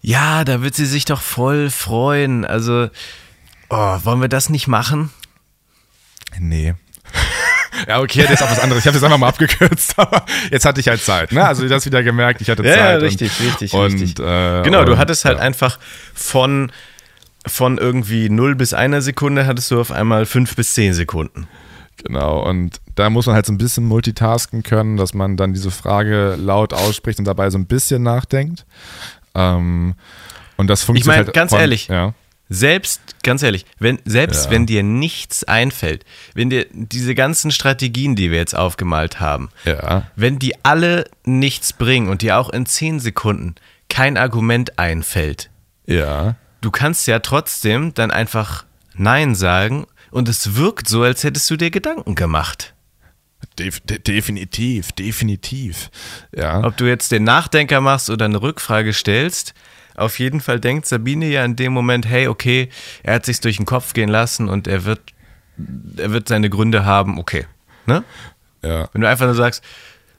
Ja, da wird sie sich doch voll freuen. Also, oh, wollen wir das nicht machen? Nee. Ja, okay, das ist auch was anderes. Ich habe das einfach mal abgekürzt, aber jetzt hatte ich halt Zeit. Ne? Also, du hast wieder gemerkt, ich hatte Ja, Zeit. ja, und- richtig, richtig, und, richtig. Äh, Genau, du und, hattest halt ja. einfach von, von irgendwie 0 bis 1 Sekunde hattest du auf einmal 5 bis 10 Sekunden. Genau, und da muss man halt so ein bisschen multitasken können, dass man dann diese Frage laut ausspricht und dabei so ein bisschen nachdenkt. Ähm, und das funktioniert mein, halt ganz von- ehrlich, Ja. Selbst, ganz ehrlich, wenn, selbst Ja. wenn dir nichts einfällt, wenn dir diese ganzen Strategien, die wir jetzt aufgemalt haben, Ja. wenn die alle nichts bringen und dir auch in 10 Sekunden kein Argument einfällt, Ja. du kannst ja trotzdem dann einfach Nein sagen und es wirkt so, als hättest du dir Gedanken gemacht. Def de definitiv, definitiv. Ja. Ob du jetzt den Nachdenker machst oder eine Rückfrage stellst, auf jeden Fall denkt Sabine ja in dem Moment, hey, okay, er hat sich's durch den Kopf gehen lassen und er wird, er wird seine Gründe haben, okay. Ne? ja. Wenn du einfach nur sagst,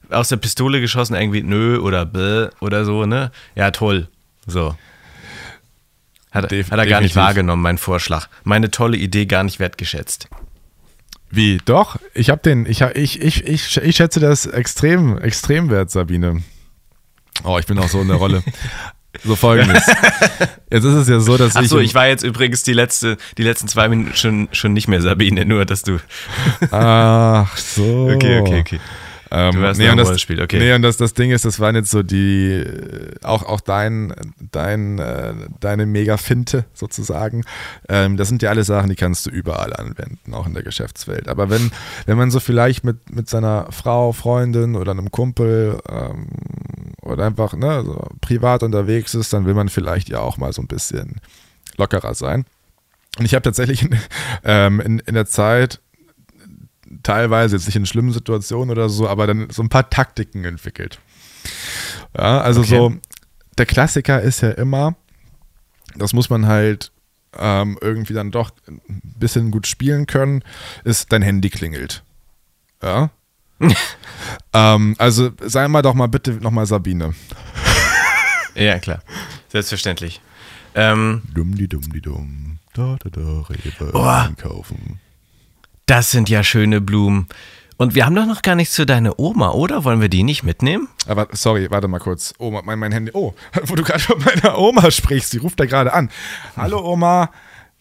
aus der Pistole geschossen, irgendwie nö oder bäh oder so, ne? Ja, toll. So. Hat, Def- hat er gar nicht wahrgenommen, mein Vorschlag. Meine tolle Idee gar nicht wertgeschätzt. Wie? Doch, ich habe den, ich, ich, ich, ich, ich schätze das extrem, extrem wert, Sabine. Oh, ich bin auch so in der Rolle. So folgendes. Jetzt ist es ja so, dass Achso, ich. ich war jetzt übrigens die, letzte, die letzten zwei Minuten schon, schon nicht mehr Sabine, nur dass du. Ach so. Okay, okay, okay. Ähm, Du hast nee, noch und ein das, Rollenspiel, okay. Nee, und das, das Ding ist, das waren jetzt so die, äh, auch, auch dein, dein, äh, deine Mega-Finte sozusagen. Ähm, das sind ja alle Sachen, die kannst du überall anwenden, auch in der Geschäftswelt. Aber wenn, wenn man so vielleicht mit, mit seiner Frau, Freundin oder einem Kumpel ähm, oder einfach ne, so privat unterwegs ist, dann will man vielleicht ja auch mal so ein bisschen lockerer sein. Und ich habe tatsächlich in, ähm, in, in der Zeit teilweise jetzt nicht in schlimmen Situationen oder so, aber dann so ein paar Taktiken entwickelt. Ja, also Okay. so, der Klassiker ist ja immer, das muss man halt ähm, irgendwie dann doch ein bisschen gut spielen können, ist dein Handy klingelt. Ja. ähm, also sei mal doch mal bitte nochmal Sabine. Ja, klar. Selbstverständlich. Ähm, Dumm die dumm die dumm. Da da da Rewe Oh. einkaufen. Das sind ja schöne Blumen. Und wir haben doch noch gar nichts für deine Oma, oder? Wollen wir die nicht mitnehmen? Aber sorry, warte mal kurz. Oma, mein, mein Handy. Oh, wo du gerade von meiner Oma sprichst, die ruft da gerade an. Hallo Oma.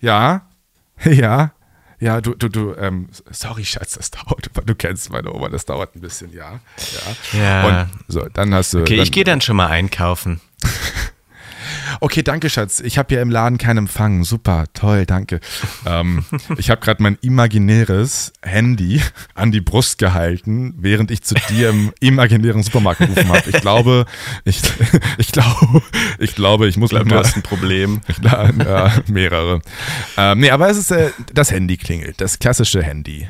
Ja? Ja? Ja, du, du, du, ähm, sorry, Schatz, das dauert. Du kennst meine Oma, das dauert ein bisschen, ja. Ja. Ja. Und so, dann hast du. Okay, dann, ich gehe dann schon mal einkaufen. Okay, danke, Schatz. Ich habe hier im Laden keinen Empfang. Super, toll, danke. ähm, ich habe gerade mein imaginäres Handy an die Brust gehalten, während ich zu dir im imaginären Supermarkt gerufen habe. Ich glaube, ich, ich glaube, ich glaube, ich muss Ich glaube, du hast ein Problem. ja, mehrere. Ähm, nee, aber es ist äh, das Handy klingelt, das klassische Handy.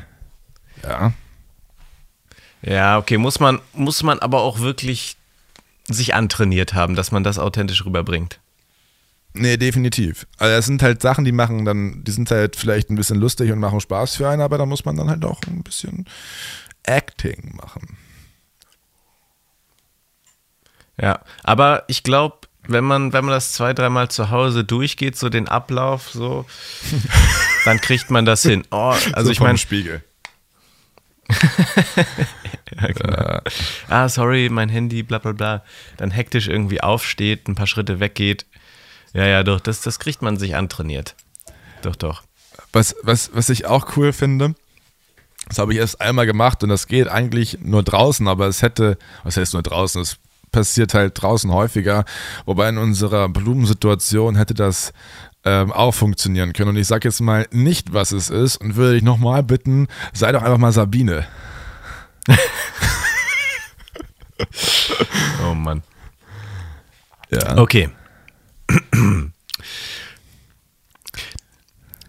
Ja. Ja, okay, muss man, muss man aber auch wirklich sich antrainiert haben, dass man das authentisch rüberbringt. Nee, definitiv. Also es sind halt Sachen, die machen dann, die sind halt vielleicht ein bisschen lustig und machen Spaß für einen, aber da muss man dann halt auch ein bisschen Acting machen. Ja, aber ich glaube, wenn man, wenn man das zwei, dreimal zu Hause durchgeht, so den Ablauf, so, dann kriegt man das hin. Oh, also So ich meine, Spiegel. ah, sorry, mein Handy, bla bla bla, dann hektisch irgendwie aufsteht, ein paar Schritte weggeht. Ja, ja, doch, das, das kriegt man sich antrainiert. Doch, doch. Was, was, was ich auch cool finde, Das habe ich erst einmal gemacht und das geht eigentlich nur draußen, aber es hätte, was heißt nur draußen, es passiert halt draußen häufiger, wobei in unserer Blumensituation hätte das ähm, auch funktionieren können. Und ich sage jetzt mal nicht, was es ist und würde dich nochmal bitten, sei doch einfach mal Sabine. oh Mann. Ja. Okay.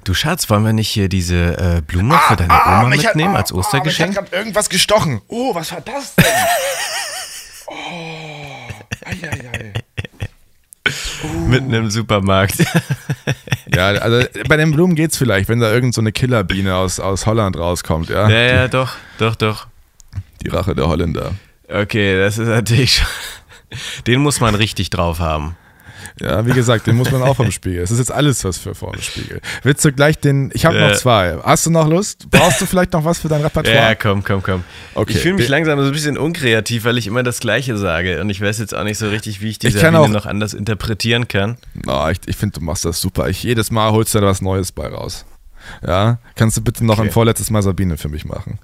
Du Schatz, wollen wir nicht hier diese äh, Blume für deine Oma mich hat- mitnehmen ah, als ah, mich Ostergeschenk? hat grad irgendwas gestochen. Oh, was war das denn? oh, ei, ei, ei. Mitten im Supermarkt. Ja, also bei den Blumen geht's vielleicht, wenn da irgend so eine Killerbiene aus, aus Holland rauskommt, ja? ja, ja, doch, doch, doch. Die Rache der Holländer. Okay, das ist natürlich schon. Den muss man richtig drauf haben. Ja, wie gesagt, den muss man auch vom Spiegel. Es ist jetzt alles was für vorne Spiegel. Willst du gleich den, ich habe Äh. noch zwei. Hast du noch Lust? Brauchst du vielleicht noch was für dein Repertoire? Ja, komm, komm, komm. Okay, Ich fühle mich langsam so ein bisschen unkreativ, weil ich immer das Gleiche sage. Und ich weiß jetzt auch nicht so richtig, wie ich die Ich kann Sabine auch- noch anders interpretieren kann. Na, ich ich finde, du machst das super. Ich, jedes Mal holst du da was Neues bei raus. Ja, kannst du bitte noch Okay. ein vorletztes Mal Sabine für mich machen?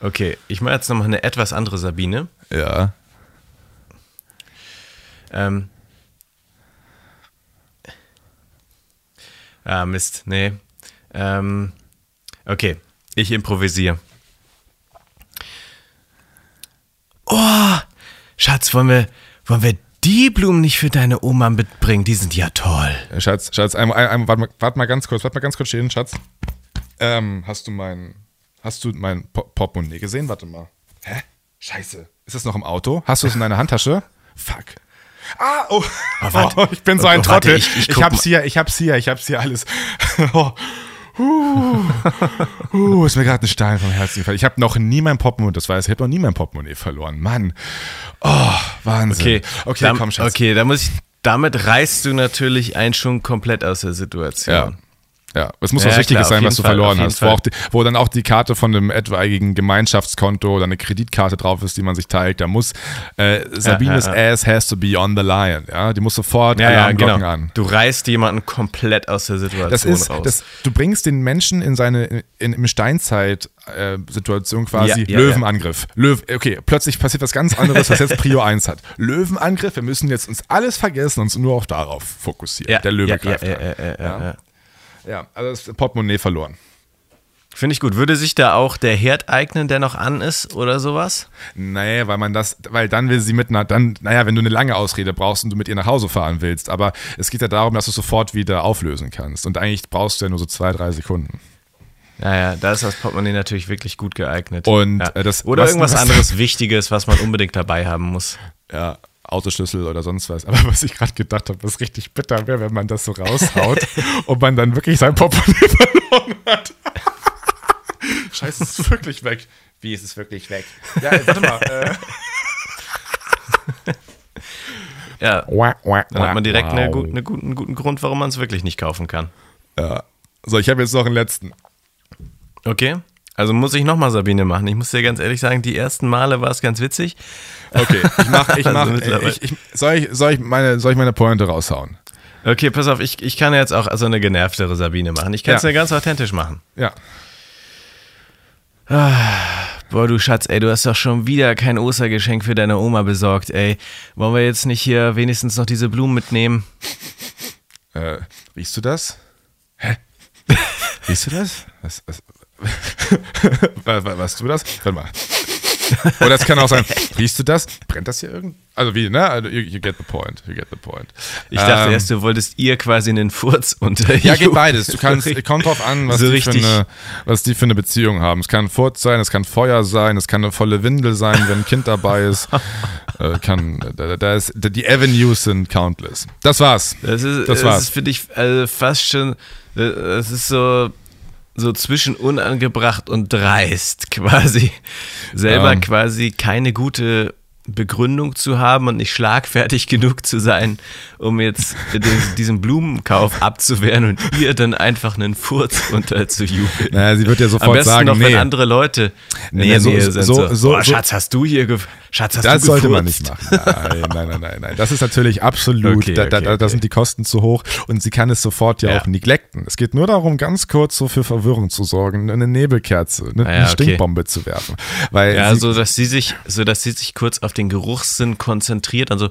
Okay, ich mache jetzt nochmal eine etwas andere Sabine. Ja. Ähm. Ah, Mist, nee. Ähm. Okay, ich improvisiere. Oh, Schatz, wollen wir, wollen wir die Blumen nicht für deine Oma mitbringen? Die sind ja toll. Äh, Schatz, Schatz, einmal, einmal, warte, mal, warte mal ganz kurz, warte mal ganz kurz stehen, Schatz. Ähm, hast du mein, hast du mein Po- Portemonnaie gesehen? Warte mal. Hä? Scheiße. Ist das noch im Auto? Hast du es in deiner Handtasche? Fuck. Ah, oh. oh ich bin so ein oh, warte, Trottel. ich- ich ich, hab's hier, ich hab's hier, ich hab's hier alles. oh. Uh, uh, ist mir gerade ein Stein vom Herzen gefallen. Ich habe noch nie mein Portemonnaie, das weiß ich, habe noch nie mein Portemonnaie verloren. Mann. Oh, Wahnsinn. Okay, okay dann, komm, Schatz. Okay, da muss ich, damit reißt du natürlich einen schon komplett aus der Situation. Ja. Ja, es muss Ja, was Richtiges klar, sein, was du Fall, verloren hast. Wo, auch die, wo dann auch die Karte von einem etwaigen Gemeinschaftskonto oder eine Kreditkarte drauf ist, die man sich teilt. Da muss äh, Sabines ja, ass has to be on the line. Ja, die muss sofort Ja, ja, Alarmglocken genau. an. Du reißt jemanden komplett aus der Situation Das ist, raus. das, du bringst den Menschen in seine, in, im Steinzeit-Situation quasi Ja, ja, Löwenangriff. Löw, okay, plötzlich passiert was ganz anderes, was jetzt Prio 1 hat. Löwenangriff, wir müssen jetzt uns alles vergessen und uns nur auf darauf fokussieren. ja, Der Löwe ja, greift ja, an. Ja, also das Portemonnaie verloren. Finde ich gut. Würde sich da auch der Herd eignen, der noch an ist oder sowas? Nee, weil man das, weil dann will sie mit einer, dann, naja, wenn du eine lange Ausrede brauchst und du mit ihr nach Hause fahren willst, aber es geht ja darum, dass du sofort wieder auflösen kannst und eigentlich brauchst du ja nur so zwei, drei Sekunden. Naja, da ist das Portemonnaie natürlich wirklich gut geeignet. Und, ja. äh, das- Oder was- irgendwas was- anderes Wichtiges, was man unbedingt dabei haben muss. Ja, Autoschlüssel oder sonst was. Aber was ich gerade gedacht habe, was richtig bitter wäre, wenn man das so raushaut und man dann wirklich sein Portemonnaie verloren hat. Scheiße, es ist wirklich weg. Wie ist es wirklich weg? Ja, warte mal. Äh. Ja, Dann hat man direkt eine, gut, eine guten, einen guten Grund, warum man es wirklich nicht kaufen kann. Ja. So, ich habe jetzt noch einen letzten. Okay. Also muss ich nochmal Sabine machen. Ich muss dir ganz ehrlich sagen, die ersten Male war es ganz witzig. Okay, ich mach, ich Also mach, mittlerweile- ich, ich, soll, ich, soll, ich meine, soll ich meine Pointe raushauen? Okay, pass auf, ich, ich kann jetzt auch also eine genervtere Sabine machen. Ich kann es Ja. ganz authentisch machen. Ja. Boah, du Schatz, ey, du hast doch schon wieder kein Ostergeschenk für deine Oma besorgt, ey. Wollen wir jetzt nicht hier wenigstens noch diese Blumen mitnehmen? Äh, riechst du das? Hä? riechst du das? Was, was, was du das? Warte mal. Oder das kann auch sein, riechst du das? Brennt das hier irgend? Also wie, ne? Also you, you get the point. You get the point. Ich dachte Ähm, erst, du wolltest ihr quasi einen Furz unter Ja, geht beides. Du kannst, kommt drauf an, was, So die für eine, was die für eine Beziehung haben. Es kann Furz sein, es kann Feuer sein, es kann eine volle Windel sein, wenn ein Kind dabei ist. äh, kann, da, da ist, die Avenues sind countless. Das war's. Das ist, Das das war's. ist für dich also fast schon, das ist so, so zwischen unangebracht und dreist quasi. Selber Ähm. quasi keine gute Begründung zu haben und nicht schlagfertig genug zu sein, um jetzt diesen Blumenkauf abzuwehren und ihr dann einfach einen Furz unterzujubeln. Naja, sie wird ja Am sofort besten sagen, noch, nee. wenn andere Leute in Nee, der so- Nähe sind. so- So, so- Boah, Schatz, hast du hier, Schatz, hast das du sollte man nicht machen. Nein, nein, nein, nein, nein. Das ist natürlich absolut, Okay, da, da, okay, da, okay. sind die Kosten zu hoch und sie kann es sofort ja, Ja. auch neglecten. Es geht nur darum, ganz kurz so für Verwirrung zu sorgen, eine Nebelkerze, eine, Ah ja. Stinkbombe zu werfen. Weil Ja, sie, so dass sie sich, so dass sie sich kurz auf den Geruchssinn konzentriert, also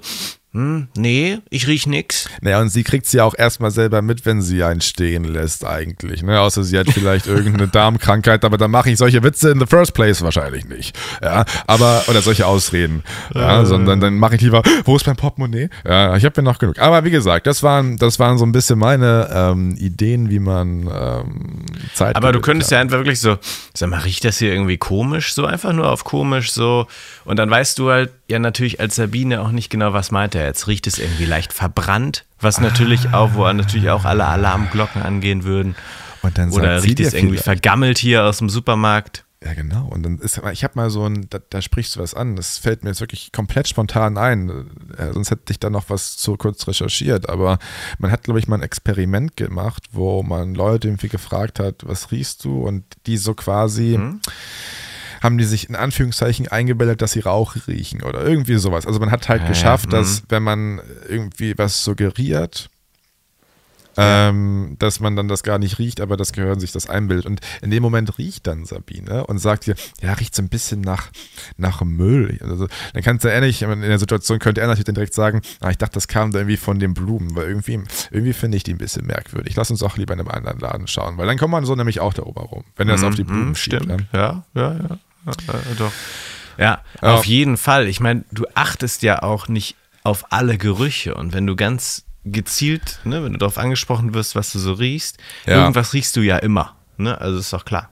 hm, nee, ich riech nix. Naja, und sie kriegt sie auch erstmal selber mit, wenn sie einen stehen lässt, eigentlich. Ne? Außer sie hat vielleicht irgendeine Darmkrankheit, aber dann mache ich solche Witze in the first place wahrscheinlich nicht. Ja, aber, oder solche Ausreden. Ja, sondern dann mache ich lieber, wo ist mein Portemonnaie? Ja, ich habe ja noch genug. Aber wie gesagt, das waren, das waren so ein bisschen meine ähm, Ideen, wie man ähm, Zeit. Aber du könntest kann. ja einfach wirklich so, sag mal, riecht das hier irgendwie komisch? So einfach nur auf komisch so. Und dann weißt du halt ja natürlich als Sabine auch nicht genau, was meint er jetzt. Riecht es irgendwie leicht verbrannt? Was natürlich auch, wo natürlich auch alle Alarmglocken angehen würden. Und dann Oder riecht es irgendwie vielleicht- vergammelt hier aus dem Supermarkt? Ja, genau. Und dann ist, ich habe mal so ein, da, da sprichst du was an. Das fällt mir jetzt wirklich komplett spontan ein. Äh, sonst hätte ich da noch was zu kurz recherchiert. Aber man hat, glaube ich, mal ein Experiment gemacht, wo man Leute irgendwie gefragt hat, was riechst du? Und die so quasi haben die sich in Anführungszeichen eingebildet, dass sie Rauch riechen oder irgendwie sowas. Also man hat halt Ja, geschafft, ja, dass wenn man irgendwie was suggeriert, ähm, dass man dann das gar nicht riecht, aber das Gehirn sich das einbildet. Und in dem Moment riecht dann Sabine und sagt dir, ja, riecht so ein bisschen nach, nach Müll. Also, dann kannst du ehrlich, in der Situation könnte er natürlich dann direkt sagen, ah, ich dachte, das kam da irgendwie von den Blumen, weil irgendwie, irgendwie finde ich die ein bisschen merkwürdig. Lass uns auch lieber in einem anderen Laden schauen, weil dann kommt man so nämlich auch darüber rum, wenn er das auf die Blumen Mhm, schiebt. stimmt. Ja. Ja, ja, ja, ja doch. Ja, Ja. auf jeden Fall. Ich meine, du achtest ja auch nicht auf alle Gerüche. Und wenn du ganz gezielt, ne, wenn du darauf angesprochen wirst, was du so riechst, Ja. irgendwas riechst du ja immer. Ne? Also ist doch klar.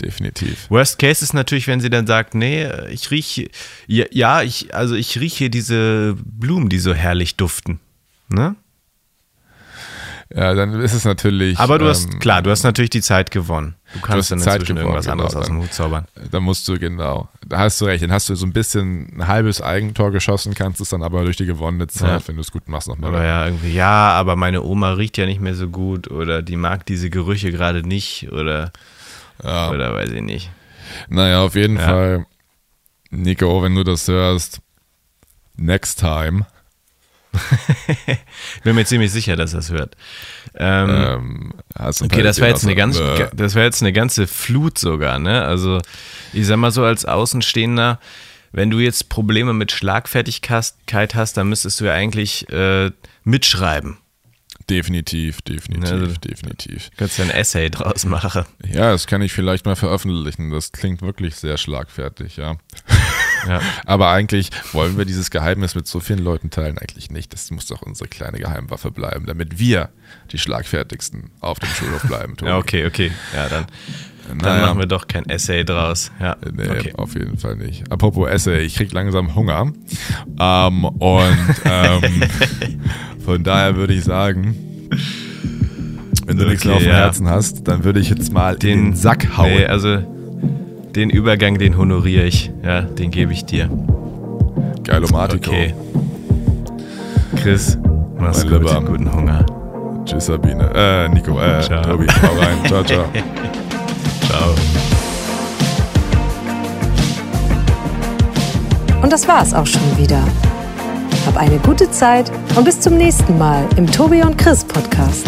Definitiv. Worst Case ist natürlich, wenn sie dann sagt, nee, ich rieche, ja, ja, ich, also ich rieche diese Blumen, die so herrlich duften. Ne? Ja, dann ist es natürlich. Aber du hast, ähm, klar, du hast natürlich die Zeit gewonnen. Du kannst die dann Zeit inzwischen gewonnen, irgendwas anderes genau, aus dem dann- Hut zaubern. Da musst du, genau. Da hast du recht. Dann hast du so ein bisschen ein halbes Eigentor geschossen, kannst es dann aber durch die gewonnene Zeit, Ja. wenn du es gut machst, nochmal. Oder ja, irgendwie, ja, aber meine Oma riecht ja nicht mehr so gut oder die mag diese Gerüche gerade nicht oder, Ja. oder weiß ich nicht. Naja, auf jeden Ja. Fall, Nico, wenn du das hörst, next time, Ich bin mir ziemlich sicher, dass er es hört. Ähm, ähm, du okay, das war jetzt eine ganz, äh, das war jetzt eine ganze Flut sogar, ne? Also, ich sag mal so als Außenstehender, wenn du jetzt Probleme mit Schlagfertigkeit hast, dann müsstest du ja eigentlich äh, mitschreiben. Definitiv, definitiv, Also- definitiv. Du kannst ja ein Essay draus machen. Ja, das kann ich vielleicht mal veröffentlichen. Das klingt wirklich sehr schlagfertig, ja. Ja. Aber eigentlich wollen wir dieses Geheimnis mit so vielen Leuten teilen, eigentlich nicht. Das muss doch unsere kleine Geheimwaffe bleiben, damit wir die schlagfertigsten auf dem Schulhof bleiben. Tobi. Ja, okay, okay. Ja, dann, dann Naja. machen wir doch kein Essay draus. Ja, Nee, okay. auf jeden Fall nicht. Apropos Esse, ich krieg langsam Hunger. Ähm, und ähm, von daher würde ich sagen, wenn du nichts mehr Okay, auf dem ja. Herzen hast, dann würde ich jetzt mal Den- den Sack hauen. Nee, also den Übergang, den honoriere ich. Ja, den gebe ich dir. Geilomatico. Okay. Chris, mach's Mein gut. Lieber. Guten Hunger. Tschüss, Sabine. Äh, Nico, äh, Ciao. Tobi, hau rein. Ciao, ciao. Ciao. Und das war's auch schon wieder. Hab eine gute Zeit und bis zum nächsten Mal im Tobi und Chris Podcast.